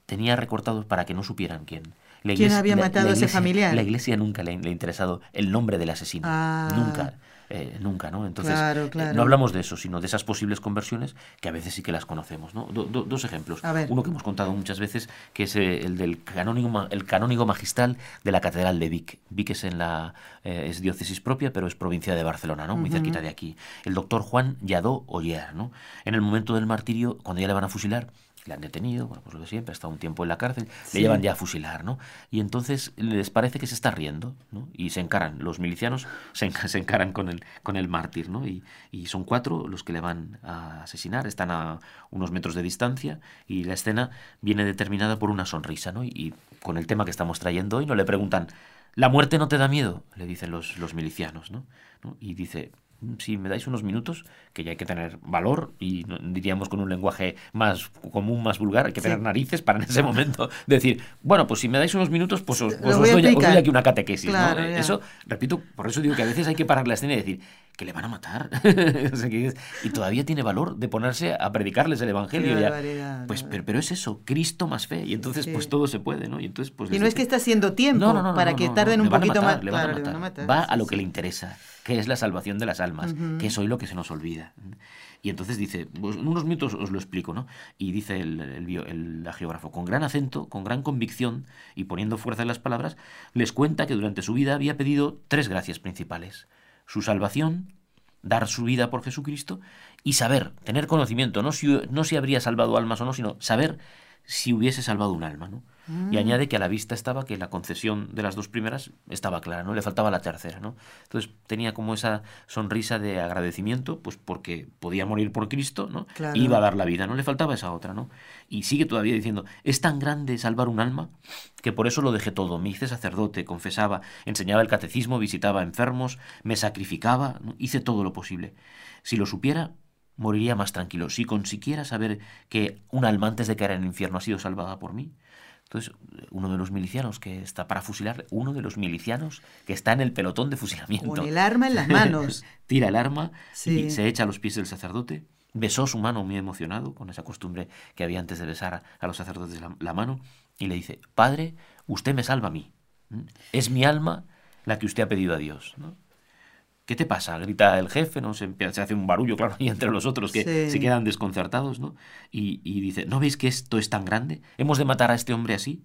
tenía recortados para que no supieran quién. ¿Quién había matado a ese familiar? La iglesia nunca le, ha interesado el nombre del asesino. Ah. Nunca. Eh, nunca, ¿no? Entonces, eh, no hablamos de eso, sino de esas posibles conversiones que a veces sí que las conocemos, ¿no? dos ejemplos. Uno que hemos contado muchas veces, que es el del canónigo, el canónigo magistral de la Catedral de Vic. Vic es, en la, es diócesis propia, pero es provincia de Barcelona, ¿no? Muy cerquita de aquí. El doctor Juan Lladó Oller, ¿no? En el momento del martirio, cuando ya le van a fusilar, le han detenido, bueno, pues lo de siempre, ha estado un tiempo en la cárcel, le llevan ya a fusilar, ¿no? Y entonces les parece que se está riendo, ¿no? Y se encaran, los milicianos se, encaran con el, con el mártir, ¿no? Y, y, son cuatro los que le van a asesinar, están a unos metros de distancia y la escena viene determinada por una sonrisa, ¿no? Y, con el tema que estamos trayendo hoy, no le preguntan, ¿la muerte no te da miedo? Le dicen los, los milicianos, ¿no? Y dice, si me dais unos minutos, que ya hay que tener valor y diríamos con un lenguaje más común, más vulgar, hay que tener narices para en ese momento decir, bueno, pues si me dais unos minutos, pues os, doy, aquí una catequesis. Eso, repito, por eso digo que a veces hay que parar la escena y decir, que le van a matar. y todavía tiene valor de ponerse a predicarles el Evangelio. Pues, pero, es eso, Cristo más fe. Y entonces, pues todo se puede, ¿no? Y, entonces, pues, y no es que está haciendo tiempo para que tarden un poquito más. Va a lo que le interesa que es la salvación de las almas, que es hoy lo que se nos olvida. Y entonces dice, pues en unos minutos os lo explico, ¿no? Y dice el, el, geógrafo, con gran acento, con gran convicción y poniendo fuerza en las palabras, les cuenta que durante su vida había pedido tres gracias principales. Su salvación, dar su vida por Jesucristo y saber, tener conocimiento, no si, no si habría salvado almas o no, sino saber si hubiese salvado un alma, ¿no? Y mm. añade que a la vista estaba que la concesión de las dos primeras estaba clara, ¿no? Le faltaba la tercera, ¿no? Entonces tenía como esa sonrisa de agradecimiento, pues porque podía morir por Cristo, ¿no? Iba a dar la vida, no le faltaba esa otra, ¿no? Y sigue todavía diciendo, es tan grande salvar un alma que por eso lo dejé todo. Me hice sacerdote, confesaba, enseñaba el catecismo, visitaba enfermos, me sacrificaba, hice todo lo posible. Si lo supiera, moriría más tranquilo. Si consiguiera saber que un alma antes de caer en el infierno ha sido salvada por mí, entonces, uno de los milicianos que está para fusilar, uno de los milicianos que está en el pelotón de fusilamiento. Con el arma en las manos. Tira el arma y se echa a los pies del sacerdote. Besó su mano muy emocionado, con esa costumbre que había antes de besar a, los sacerdotes la, mano, y le dice, Padre, usted me salva a mí. ¿Mm? Es mi alma la que usted ha pedido a Dios. ¿no? ¿Qué te pasa? Grita el jefe, ¿no? Se, se hace un barullo, claro, y entre los otros que se quedan desconcertados, ¿no? Y, dice, ¿no veis que esto es tan grande? ¿Hemos de matar a este hombre así?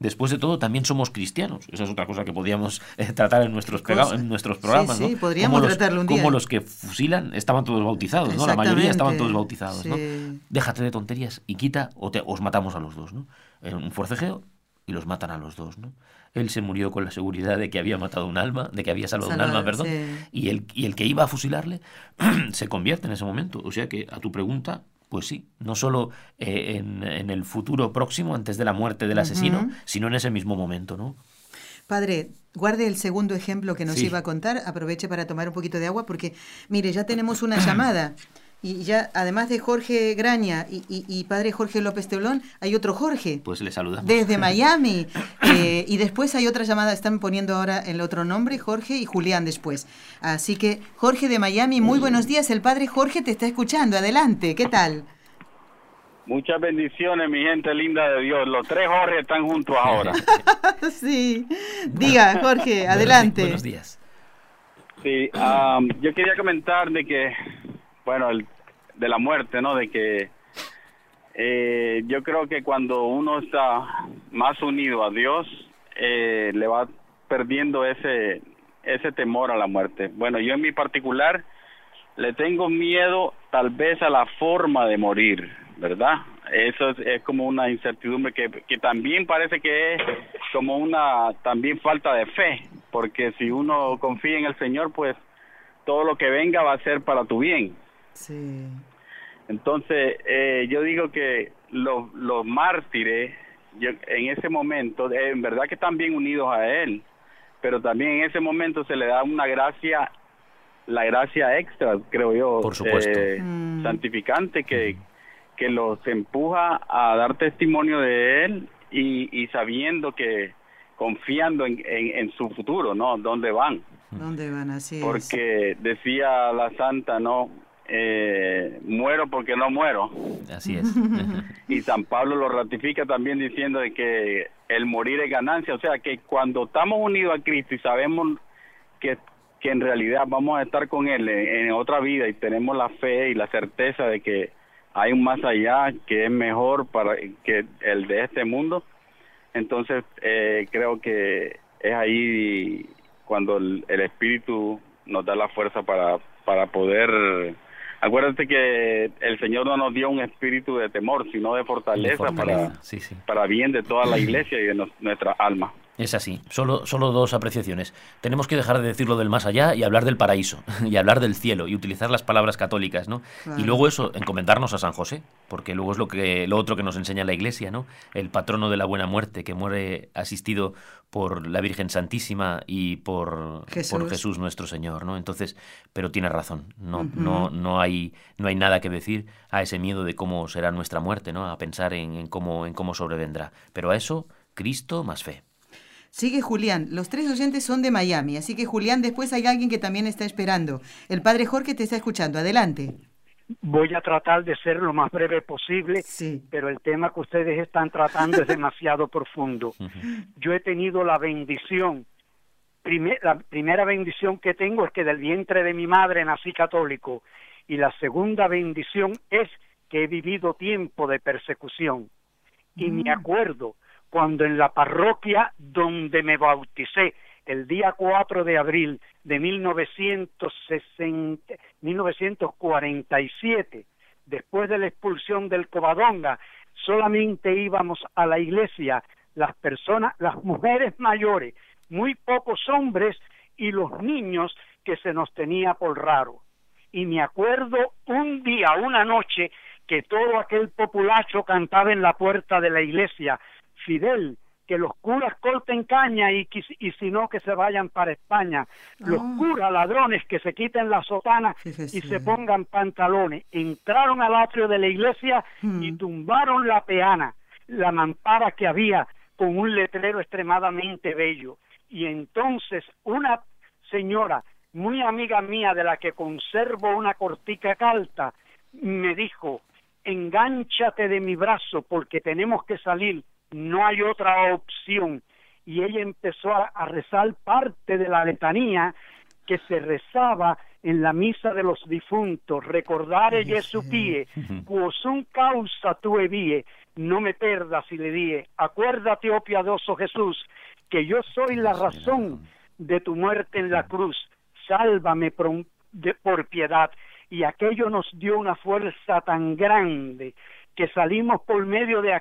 Después de todo, también somos cristianos. Esa es otra cosa que podíamos eh, tratar en nuestros, en nuestros programas, sí, sí, podríamos como tratarlo un día. Como los que fusilan estaban todos bautizados, ¿no? La mayoría estaban todos bautizados, ¿no? Déjate de tonterías y quita o te, os matamos a los dos, ¿no? En un forcejeo y los matan a los dos, ¿no? Él se murió con la seguridad de que había matado un alma, de que había salvado un alma, perdón, y, el, y el que iba a fusilarle se convierte en ese momento. O sea que a tu pregunta, pues sí, no solo eh, en, el futuro próximo, antes de la muerte del asesino, sino en ese mismo momento, ¿no? Padre, guarde el segundo ejemplo que nos iba a contar, aproveche para tomar un poquito de agua, porque mire, ya tenemos una llamada. Y ya, además de Jorge Graña y, padre Jorge López Teolón, hay otro Jorge. Pues le saludamos. Desde Miami. Eh, y después hay otra llamada, están poniendo ahora el otro nombre, Jorge y Julián después. Así que, Jorge de Miami, muy buenos días. El padre Jorge te está escuchando. Adelante, ¿qué tal? Muchas bendiciones, mi gente linda de Dios. Los tres Jorge están juntos ahora. sí. Diga, Jorge, adelante. Buenos días. Sí, yo quería comentar de que, bueno, el de la muerte, ¿no? De que eh, yo creo que cuando uno está más unido a Dios, eh, le va perdiendo ese, ese temor a la muerte. Bueno, yo en mi particular le tengo miedo tal vez a la forma de morir, ¿verdad? Eso es, es como una incertidumbre que, que también parece que es como una también falta de fe, porque si uno confía en el Señor, pues todo lo que venga va a ser para tu bien. Sí. Entonces, eh, yo digo que los, los mártires, yo, en ese momento, eh, en verdad que están bien unidos a Él, pero también en ese momento se le da una gracia, la gracia extra, creo yo, Por supuesto. Eh, mm. santificante, que, que los empuja a dar testimonio de Él y, y sabiendo que, confiando en, en, su futuro, ¿no? ¿Dónde van? ¿Dónde van? Así Porque decía la santa, ¿no? Eh, muero porque no muero. Así es. y San Pablo lo ratifica también diciendo de que el morir es ganancia, o sea que cuando estamos unidos a Cristo y sabemos que, que en realidad vamos a estar con Él en, otra vida y tenemos la fe y la certeza de que hay un más allá que es mejor para que el de este mundo, entonces eh, creo que es ahí cuando el, Espíritu nos da la fuerza para, para poder acuérdate que el Señor no nos dio un espíritu de temor, sino de fortaleza, para, para bien de toda la iglesia y de nuestra alma. Es así, solo, solo dos apreciaciones. Tenemos que dejar de decir lo del más allá y hablar del paraíso, y hablar del cielo, y utilizar las palabras católicas, ¿no? Y luego eso, encomendarnos a San José, porque luego es lo, que, lo otro que nos enseña la Iglesia, ¿no? El patrono de la buena muerte, que muere asistido por la Virgen Santísima y por Jesús, por Jesús nuestro Señor, ¿no? Entonces, pero tiene razón, no, no, no, hay, no hay nada que decir a ese miedo de cómo será nuestra muerte, ¿no? A pensar en, en cómo, en cómo sobrevendrá. Pero a eso, Cristo más fe. Sigue Julián. Los tres oyentes son de Miami, así que Julián, después hay alguien que también está esperando. El padre Jorge te está escuchando. Adelante. Voy a tratar de ser lo más breve posible, sí. pero el tema que ustedes están tratando es demasiado profundo. Yo he tenido la bendición, la primera bendición que tengo es que del vientre de mi madre nací católico y la segunda bendición es que he vivido tiempo de persecución. Y me mm. acuerdo cuando en la parroquia donde me bauticé el día 4 de abril de 1960, 1947, después de la expulsión del Covadonga, solamente íbamos a la iglesia las personas, las mujeres mayores, muy pocos hombres y los niños que se nos tenía por raro. Y me acuerdo un día, una noche, que todo aquel populacho cantaba en la puerta de la iglesia, Fidel, que los curas corten caña y, y si no que se vayan para España. Los ah. curas ladrones que se quiten la sotana y se pongan pantalones. Entraron al atrio de la iglesia y hmm. tumbaron la peana, la mampara que había con un letrero extremadamente bello. Y entonces una señora muy amiga mía de la que conservo una cortica calta me dijo, engánchate de mi brazo porque tenemos que salir no hay otra opción. Y ella empezó a, rezar parte de la letanía que se rezaba en la misa de los difuntos, recordare Jesu pie, un causa tu vie, no me perdas y le dije, acuérdate, oh piadoso Jesús, que yo soy la razón de tu muerte en la cruz, sálvame por, por piedad. Y aquello nos dio una fuerza tan grande que salimos por medio de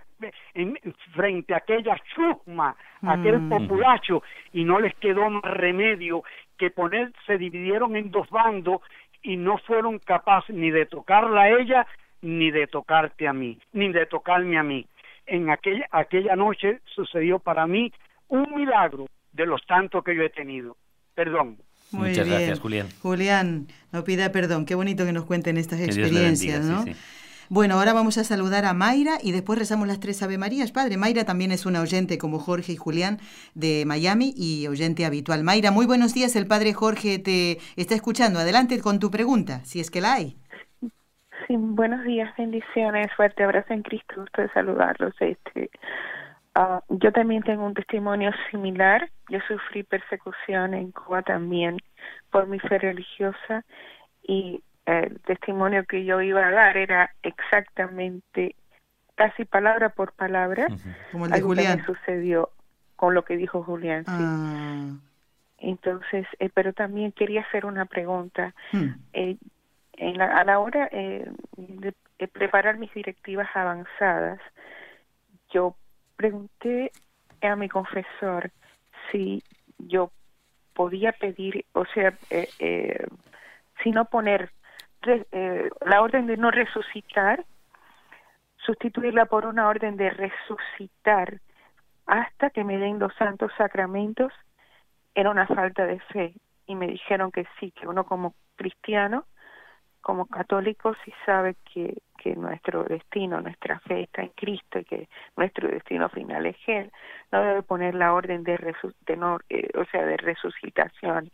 frente a aquella chusma, aquel mm. populacho, y no les quedó más remedio que poner, se dividieron en dos bandos y no fueron capaces ni de tocarla a ella, ni de tocarte a mí, ni de tocarme a mí. En aquella, aquella noche sucedió para mí un milagro de los tantos que yo he tenido. Perdón. Muchas gracias, Julián. Julián, no pida perdón. Qué bonito que nos cuenten estas experiencias, ¿no? Bueno, ahora vamos a saludar a Mayra y después rezamos las tres Ave Marías. Padre, Mayra también es una oyente como Jorge y Julián de Miami y oyente habitual. Mayra, muy buenos días. El Padre Jorge te está escuchando. Adelante con tu pregunta, si es que la hay. Sí, buenos días, bendiciones, fuerte abrazo en Cristo, gusto de saludarlos. Este, ah, yo también tengo un testimonio similar. Yo sufrí persecución en Cuba también por mi fe religiosa y el testimonio que yo iba a dar era exactamente casi palabra por palabra como el de Julián que sucedió con lo que dijo Julián ah. entonces eh, pero también quería hacer una pregunta hmm. eh, en la, a la hora eh, de, preparar mis directivas avanzadas yo pregunté a mi confesor si yo podía pedir o sea si no poner eh, la orden de no resucitar, sustituirla por una orden de resucitar hasta que me den los santos sacramentos, era una falta de fe. Y me dijeron que sí, que uno como cristiano, como católico, sí sabe que, que nuestro destino, nuestra fe está en Cristo y que nuestro destino final es Él, no debe poner la orden de, no, eh, o sea, de resucitación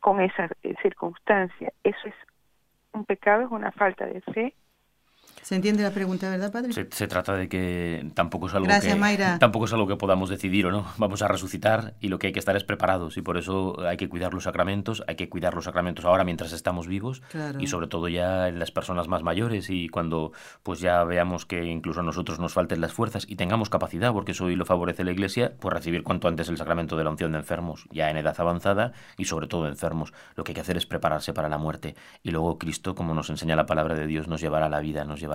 con esa eh, circunstancia. Eso es un pecado es una falta de fe. ¿Se entiende la pregunta, verdad, padre? Se, trata de que tampoco es algo que tampoco es algo que podamos decidir o no. Vamos a resucitar y lo que hay que estar es preparados y por eso hay que cuidar los sacramentos, hay que cuidar los sacramentos ahora mientras estamos vivos y sobre todo ya en las personas más mayores y cuando pues ya veamos que incluso a nosotros nos falten las fuerzas y tengamos capacidad, porque eso hoy lo favorece la Iglesia, pues recibir cuanto antes el sacramento de la unción de enfermos, ya en edad avanzada y sobre todo enfermos. Lo que hay que hacer es prepararse para la muerte y luego Cristo, como nos enseña la palabra de Dios, nos llevará a la vida, nos llevará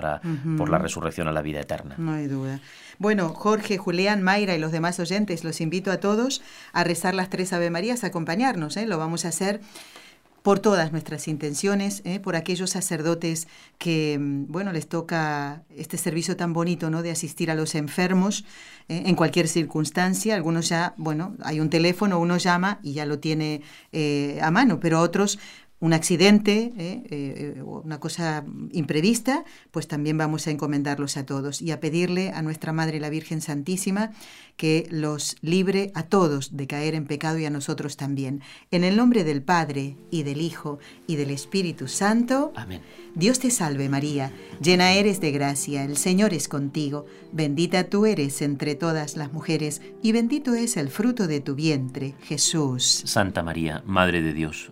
por la resurrección a la vida eterna. No hay duda. Bueno, Jorge, Julián, Mayra y los demás oyentes, los invito a todos a rezar las tres Ave Marías, a acompañarnos, ¿eh? lo vamos a hacer por todas nuestras intenciones, ¿eh? por aquellos sacerdotes que, mm, bueno, les toca este servicio tan bonito, ¿no?, de asistir a los enfermos ¿eh? en cualquier circunstancia. Algunos ya, bueno, hay un teléfono, uno llama y ya lo tiene eh, a mano, pero otros un accidente, ¿eh? Eh, una cosa imprevista, pues también vamos a encomendarlos a todos y a pedirle a nuestra Madre la Virgen Santísima que los libre a todos de caer en pecado y a nosotros también. En el nombre del Padre y del Hijo y del Espíritu Santo. Amén. Dios te salve María, llena eres de gracia, el Señor es contigo, bendita tú eres entre todas las mujeres y bendito es el fruto de tu vientre, Jesús. Santa María, Madre de Dios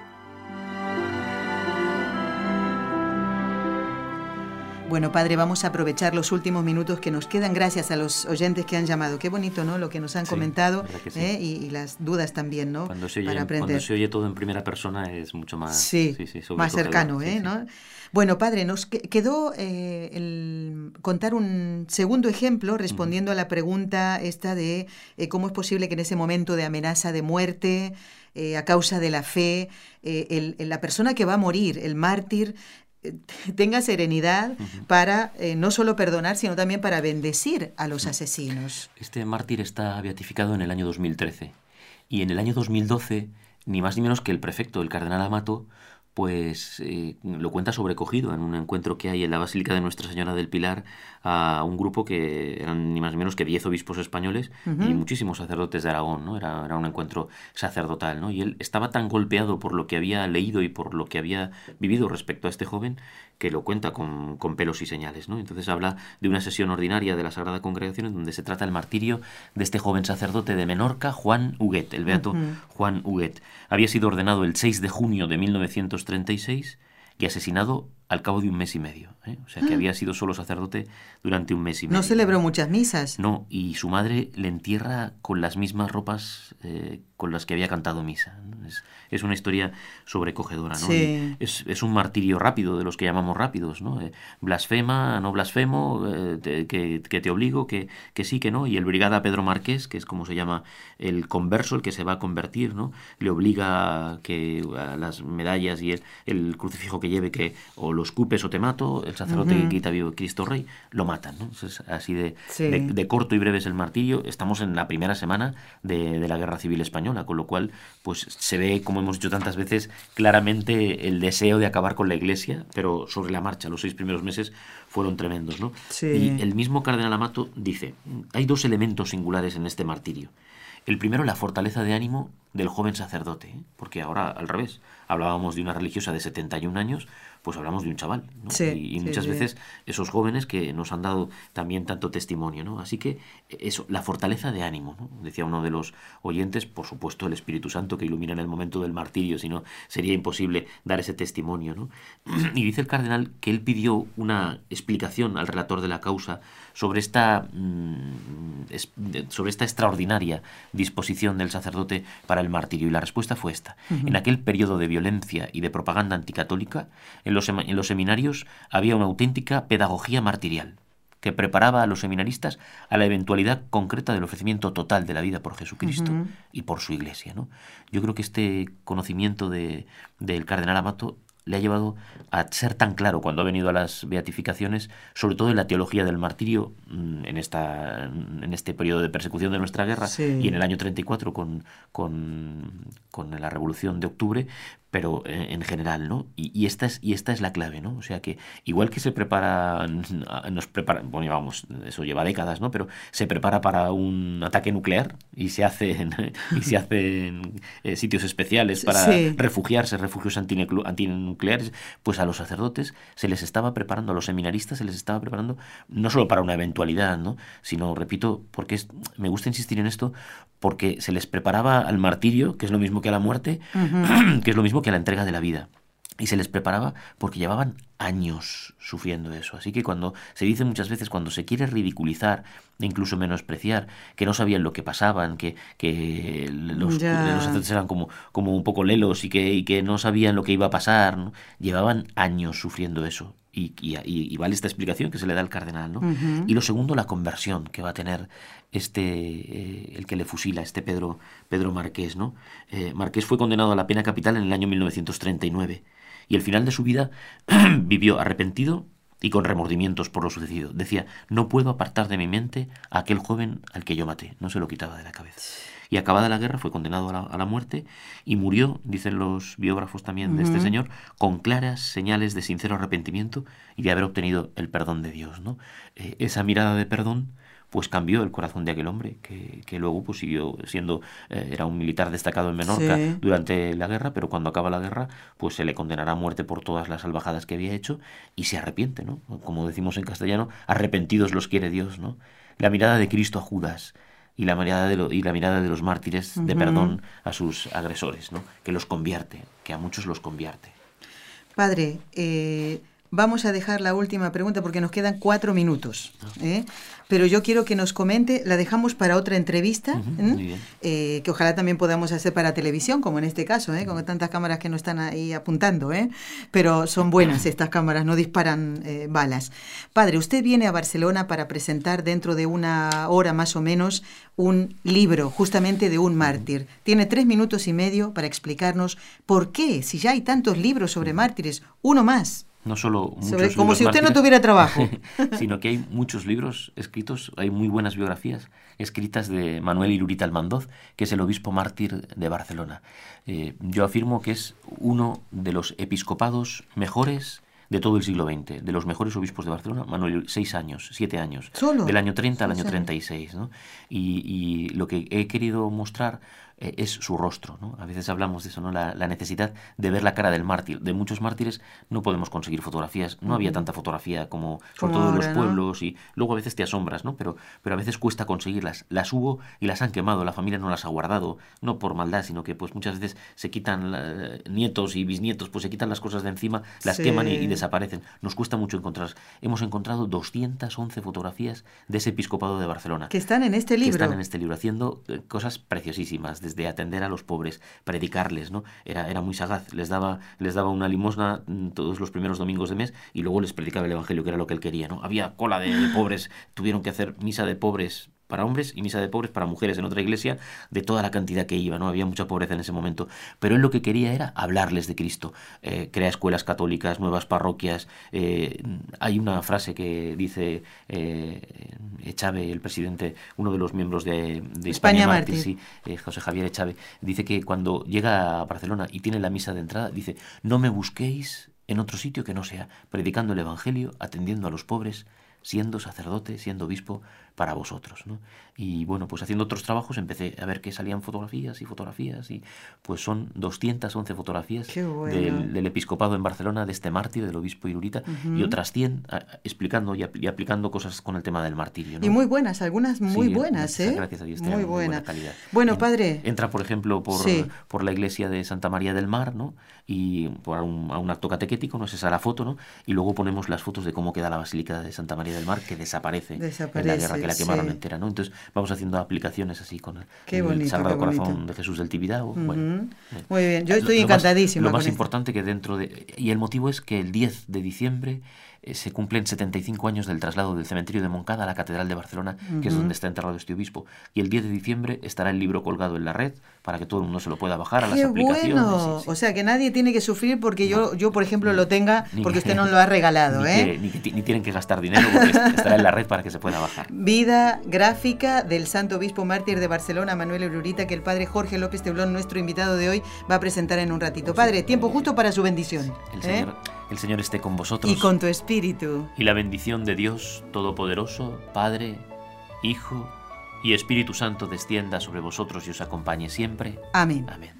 Bueno, Padre, vamos a aprovechar los últimos minutos que nos quedan gracias a los oyentes que han llamado. Qué bonito, ¿no? Lo que nos han comentado ¿eh? y, las dudas también, ¿no? Cuando se, oye, cuando se oye todo en primera persona es mucho más, sí, más cercano, ¿eh? ¿no? Bueno, Padre, nos quedó eh, el contar un segundo ejemplo respondiendo a la pregunta esta de eh, cómo es posible que en ese momento de amenaza de muerte, a causa de la fe, la persona que va a morir, el mártir, tenga serenidad para eh, no solo perdonar, sino también para bendecir a los asesinos. Este mártir está beatificado en el año 2013 y en el año 2012, ni más ni menos que el prefecto, el cardenal Amato, pues eh, lo cuenta sobrecogido en un encuentro que hay en la Basílica de Nuestra Señora del Pilar a un grupo que eran ni más ni menos que diez obispos españoles y muchísimos sacerdotes de Aragón, ¿no? Era, era, un encuentro sacerdotal, ¿no? Y él estaba tan golpeado por lo que había leído y por lo que había vivido respecto a este joven que lo cuenta con, con, pelos y señales. ¿no? Entonces habla de una sesión ordinaria de la Sagrada Congregación en donde se trata el martirio de este joven sacerdote de Menorca, Juan Huguet, el beato Juan Huguet. Había sido ordenado el 6 de junio de 1936 y asesinado al cabo de un mes y medio. ¿eh? O sea, que ah. había sido solo sacerdote durante un mes y medio. ¿No celebró muchas misas? No, y su madre le entierra con las mismas ropas eh, con las que había cantado misa. Es, es una historia sobrecogedora, ¿no? Es, es, un martirio rápido, de los que llamamos rápidos, ¿no? Eh, blasfema, no blasfemo, que, que, te obligo, que, que, sí, que no. Y el brigada Pedro Marqués, que es como se llama el converso, el que se va a convertir, ¿no? Le obliga que a las medallas y el, el crucifijo que lleve, que o lo escupes o te mato, el sacerdote que quita vivo Cristo Rey, lo matan, ¿no? Es así de, de, corto y breve es el martirio. Estamos en la primera semana de, de la Guerra Civil Española, con lo cual, pues se ve como hemos dicho tantas veces, claramente el deseo de acabar con la Iglesia, pero sobre la marcha. Los seis primeros meses fueron tremendos, ¿no? Y el mismo cardenal Amato dice, hay dos elementos singulares en este martirio. El primero, la fortaleza de ánimo del joven sacerdote, ¿eh? porque ahora al revés, hablábamos de una religiosa de 71 años, pues hablamos de un chaval. y, muchas veces esos jóvenes que nos han dado también tanto testimonio. ¿no? Así que eso, la fortaleza de ánimo, ¿no? decía uno de los oyentes, por supuesto el Espíritu Santo que ilumina en el momento del martirio, si no sería imposible dar ese testimonio. ¿no? Y dice el cardenal que él pidió una explicación al relator de la causa sobre esta, mm, sobre esta extraordinaria disposición del sacerdote para el martirio. Y la respuesta fue esta. En aquel periodo de violencia y de propaganda anticatólica, en los, en los seminarios había una auténtica pedagogía martirial. que preparaba a los seminaristas a la eventualidad concreta del ofrecimiento total de la vida por Jesucristo y por su iglesia. ¿no? Yo creo que este conocimiento de, del cardenal Amato le ha llevado a ser tan claro cuando ha venido a las beatificaciones, sobre todo en la teología del martirio, mm, en, esta, en este periodo de persecución de nuestra guerra y en el año 34 con, con, con la Revolución de Octubre, pero eh, en general, ¿no? Y, esta es, y esta es la clave, ¿no? O sea que igual que se prepara, nos prepara, bueno, vamos, eso lleva décadas, ¿no? Pero se prepara para un ataque nuclear y se hacen, y se hacen eh, sitios especiales para refugiarse, refugios antinucleares, pues a los sacerdotes se les estaba preparando, a los seminaristas se les estaba preparando no solo para una eventualidad, ¿no? Sino, repito, porque me gusta insistir en esto, porque se les preparaba al martirio, que es lo mismo que a la muerte, que es lo mismo que a la entrega de la vida. Y se les preparaba porque llevaban años sufriendo eso. Así que cuando se dice muchas veces, cuando se quiere ridiculizar e incluso menospreciar, que no sabían lo que pasaban, que, que los, sacerdotes eran como, como un poco lelos y que, y que no sabían lo que iba a pasar, llevaban años sufriendo eso. Y, y, vale esta explicación que se le da al cardenal. ¿no? Y lo segundo, la conversión que va a tener este eh, el que le fusila, este Pedro, Pedro Marqués. ¿no? Eh, Marqués fue condenado a la pena capital en el año 1939 y el final de su vida vivió arrepentido y con remordimientos por lo sucedido. Decía, no puedo apartar de mi mente a aquel joven al que yo maté. No se lo quitaba de la cabeza. Y acabada la guerra fue condenado a la, muerte y murió, dicen los biógrafos también de este señor, con claras señales de sincero arrepentimiento y de haber obtenido el perdón de Dios. ¿no? Eh, esa mirada de perdón pues cambió el corazón de aquel hombre, que, que luego pues siguió siendo, eh, era un militar destacado en Menorca durante la guerra, pero cuando acaba la guerra, pues se le condenará a muerte por todas las salvajadas que había hecho y se arrepiente, ¿no? Como decimos en castellano, arrepentidos los quiere Dios, ¿no? La mirada de Cristo a Judas y la mirada de, y la mirada de los mártires de perdón a sus agresores, ¿no? Que los convierte, que a muchos los convierte. Padre, eh, vamos a dejar la última pregunta porque nos quedan cuatro minutos. Ah. ¿eh? pero yo quiero que nos comente, la dejamos para otra entrevista, eh, que ojalá también podamos hacer para televisión, como en este caso, ¿eh? con tantas cámaras que nos están ahí apuntando, ¿eh? pero son buenas estas cámaras, no disparan eh, balas. Padre, usted viene a Barcelona para presentar dentro de una hora más o menos un libro justamente de un mártir. Tiene tres minutos y medio para explicarnos por qué, si ya hay tantos libros sobre mártires, uno más. No solo muchos Como si usted no tuviera trabajo. sino que hay muchos libros escritos, hay muy buenas biografías escritas de Manuel Irurita Almandoz, que es el obispo mártir de Barcelona. Eh, yo afirmo que es uno de los episcopados mejores de todo el siglo XX, de los mejores obispos de Barcelona, Manuel, seis años, siete años, ¿Solo? del año 30 al año 36. ¿no? Y, y lo que he querido mostrar eh, es su rostro. ¿no? A veces hablamos de eso, ¿no? La, necesidad de ver la cara del mártir. De muchos mártires no podemos conseguir fotografías. No había tanta fotografía como, sobre todo en los pueblos y luego a veces te asombras, ¿no? Pero, pero a veces cuesta conseguirlas. Las hubo y las han quemado. La familia no las ha guardado, no por maldad, sino que pues muchas veces se quitan nietos y bisnietos, pues se quitan las cosas de encima, las queman y, desaparecen. Nos cuesta mucho encontrarlas. Hemos encontrado 211 fotografías de ese episcopado de Barcelona. Que están en este libro. Que están en este libro, haciendo eh, cosas preciosísimas de atender a los pobres, predicarles, ¿no? Era, era muy sagaz, les daba, les daba una limosna mm, todos los primeros domingos de mes y luego les predicaba el Evangelio, que era lo que él quería, ¿no? Había cola de pobres, tuvieron que hacer misa de pobres para hombres y misa de pobres para mujeres en otra iglesia, de toda la cantidad que iba, ¿no? Había mucha pobreza en ese momento. Pero él lo que quería era hablarles de Cristo. Eh, crea escuelas católicas, nuevas parroquias. Eh, hay una frase que dice eh, Echave, el presidente, uno de los miembros de, España, Mártir, sí, eh, José Javier Echave, dice que cuando llega a Barcelona y tiene la misa de entrada, dice, no me busquéis en otro sitio que no sea predicando el Evangelio, atendiendo a los pobres, siendo sacerdote, siendo obispo, para vosotros. ¿no? Y bueno, pues haciendo otros trabajos empecé a ver que salían fotografías y fotografías y pues son 211 fotografías del, episcopado en Barcelona, de este mártir, del obispo Irurita, y otras 100 explicando y, aplicando cosas con el tema del martirio. Y muy buenas, algunas muy buenas, ¿eh? Gracias a Dios. Muy, buena. calidad. Bueno, padre. Entra, por ejemplo, por, por la iglesia de Santa María del Mar, ¿no? Y por un, a un acto catequético, ¿no? Esa es la foto, ¿no? Y luego ponemos las fotos de cómo queda la Basílica de Santa María del Mar, que desaparece, en la guerra, que la quemaron entera, ¿no? Entonces vamos haciendo aplicaciones así con el, Sagrado Corazón de Jesús del Tibidabo. bueno, Muy bien, yo estoy encantadísima. Lo más, importante que dentro de... Y el motivo es que el 10 de diciembre eh, se cumplen 75 años del traslado del cementerio de Moncada a la Catedral de Barcelona, que es donde está enterrado este obispo. Y el 10 de diciembre estará el libro colgado en la red para que todo el mundo se lo pueda bajar a las aplicaciones. Bueno. O sea, que nadie tiene que sufrir porque yo, yo por ejemplo, lo tenga porque usted no lo ha regalado. ni, ¿eh? ni, tienen que gastar dinero porque estará en la red para que se pueda bajar. Vida gráfica del Santo Obispo Mártir de Barcelona, Manuel Eururita, que el padre Jorge López Teblón, nuestro invitado de hoy, va a presentar en un ratito. Padre, tiempo justo para su bendición. El ¿eh? señor, el Señor esté con vosotros. Y con tu espíritu. Y la bendición de Dios Todopoderoso, Padre, Hijo y Espíritu Santo descienda sobre vosotros y os acompañe siempre. Amén. Amén.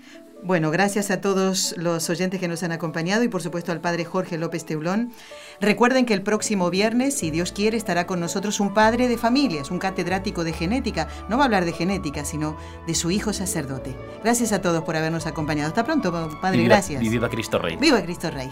Bueno, gracias a todos los oyentes que nos han acompañado y por supuesto al padre Jorge López Teulón. Recuerden que el próximo viernes, si Dios quiere, estará con nosotros un padre de familias, un catedrático de genética. No va a hablar de genética, sino de su hijo sacerdote. Gracias a todos por habernos acompañado. Hasta pronto, padre. gracias. viva Cristo Rey. Viva Cristo Rey.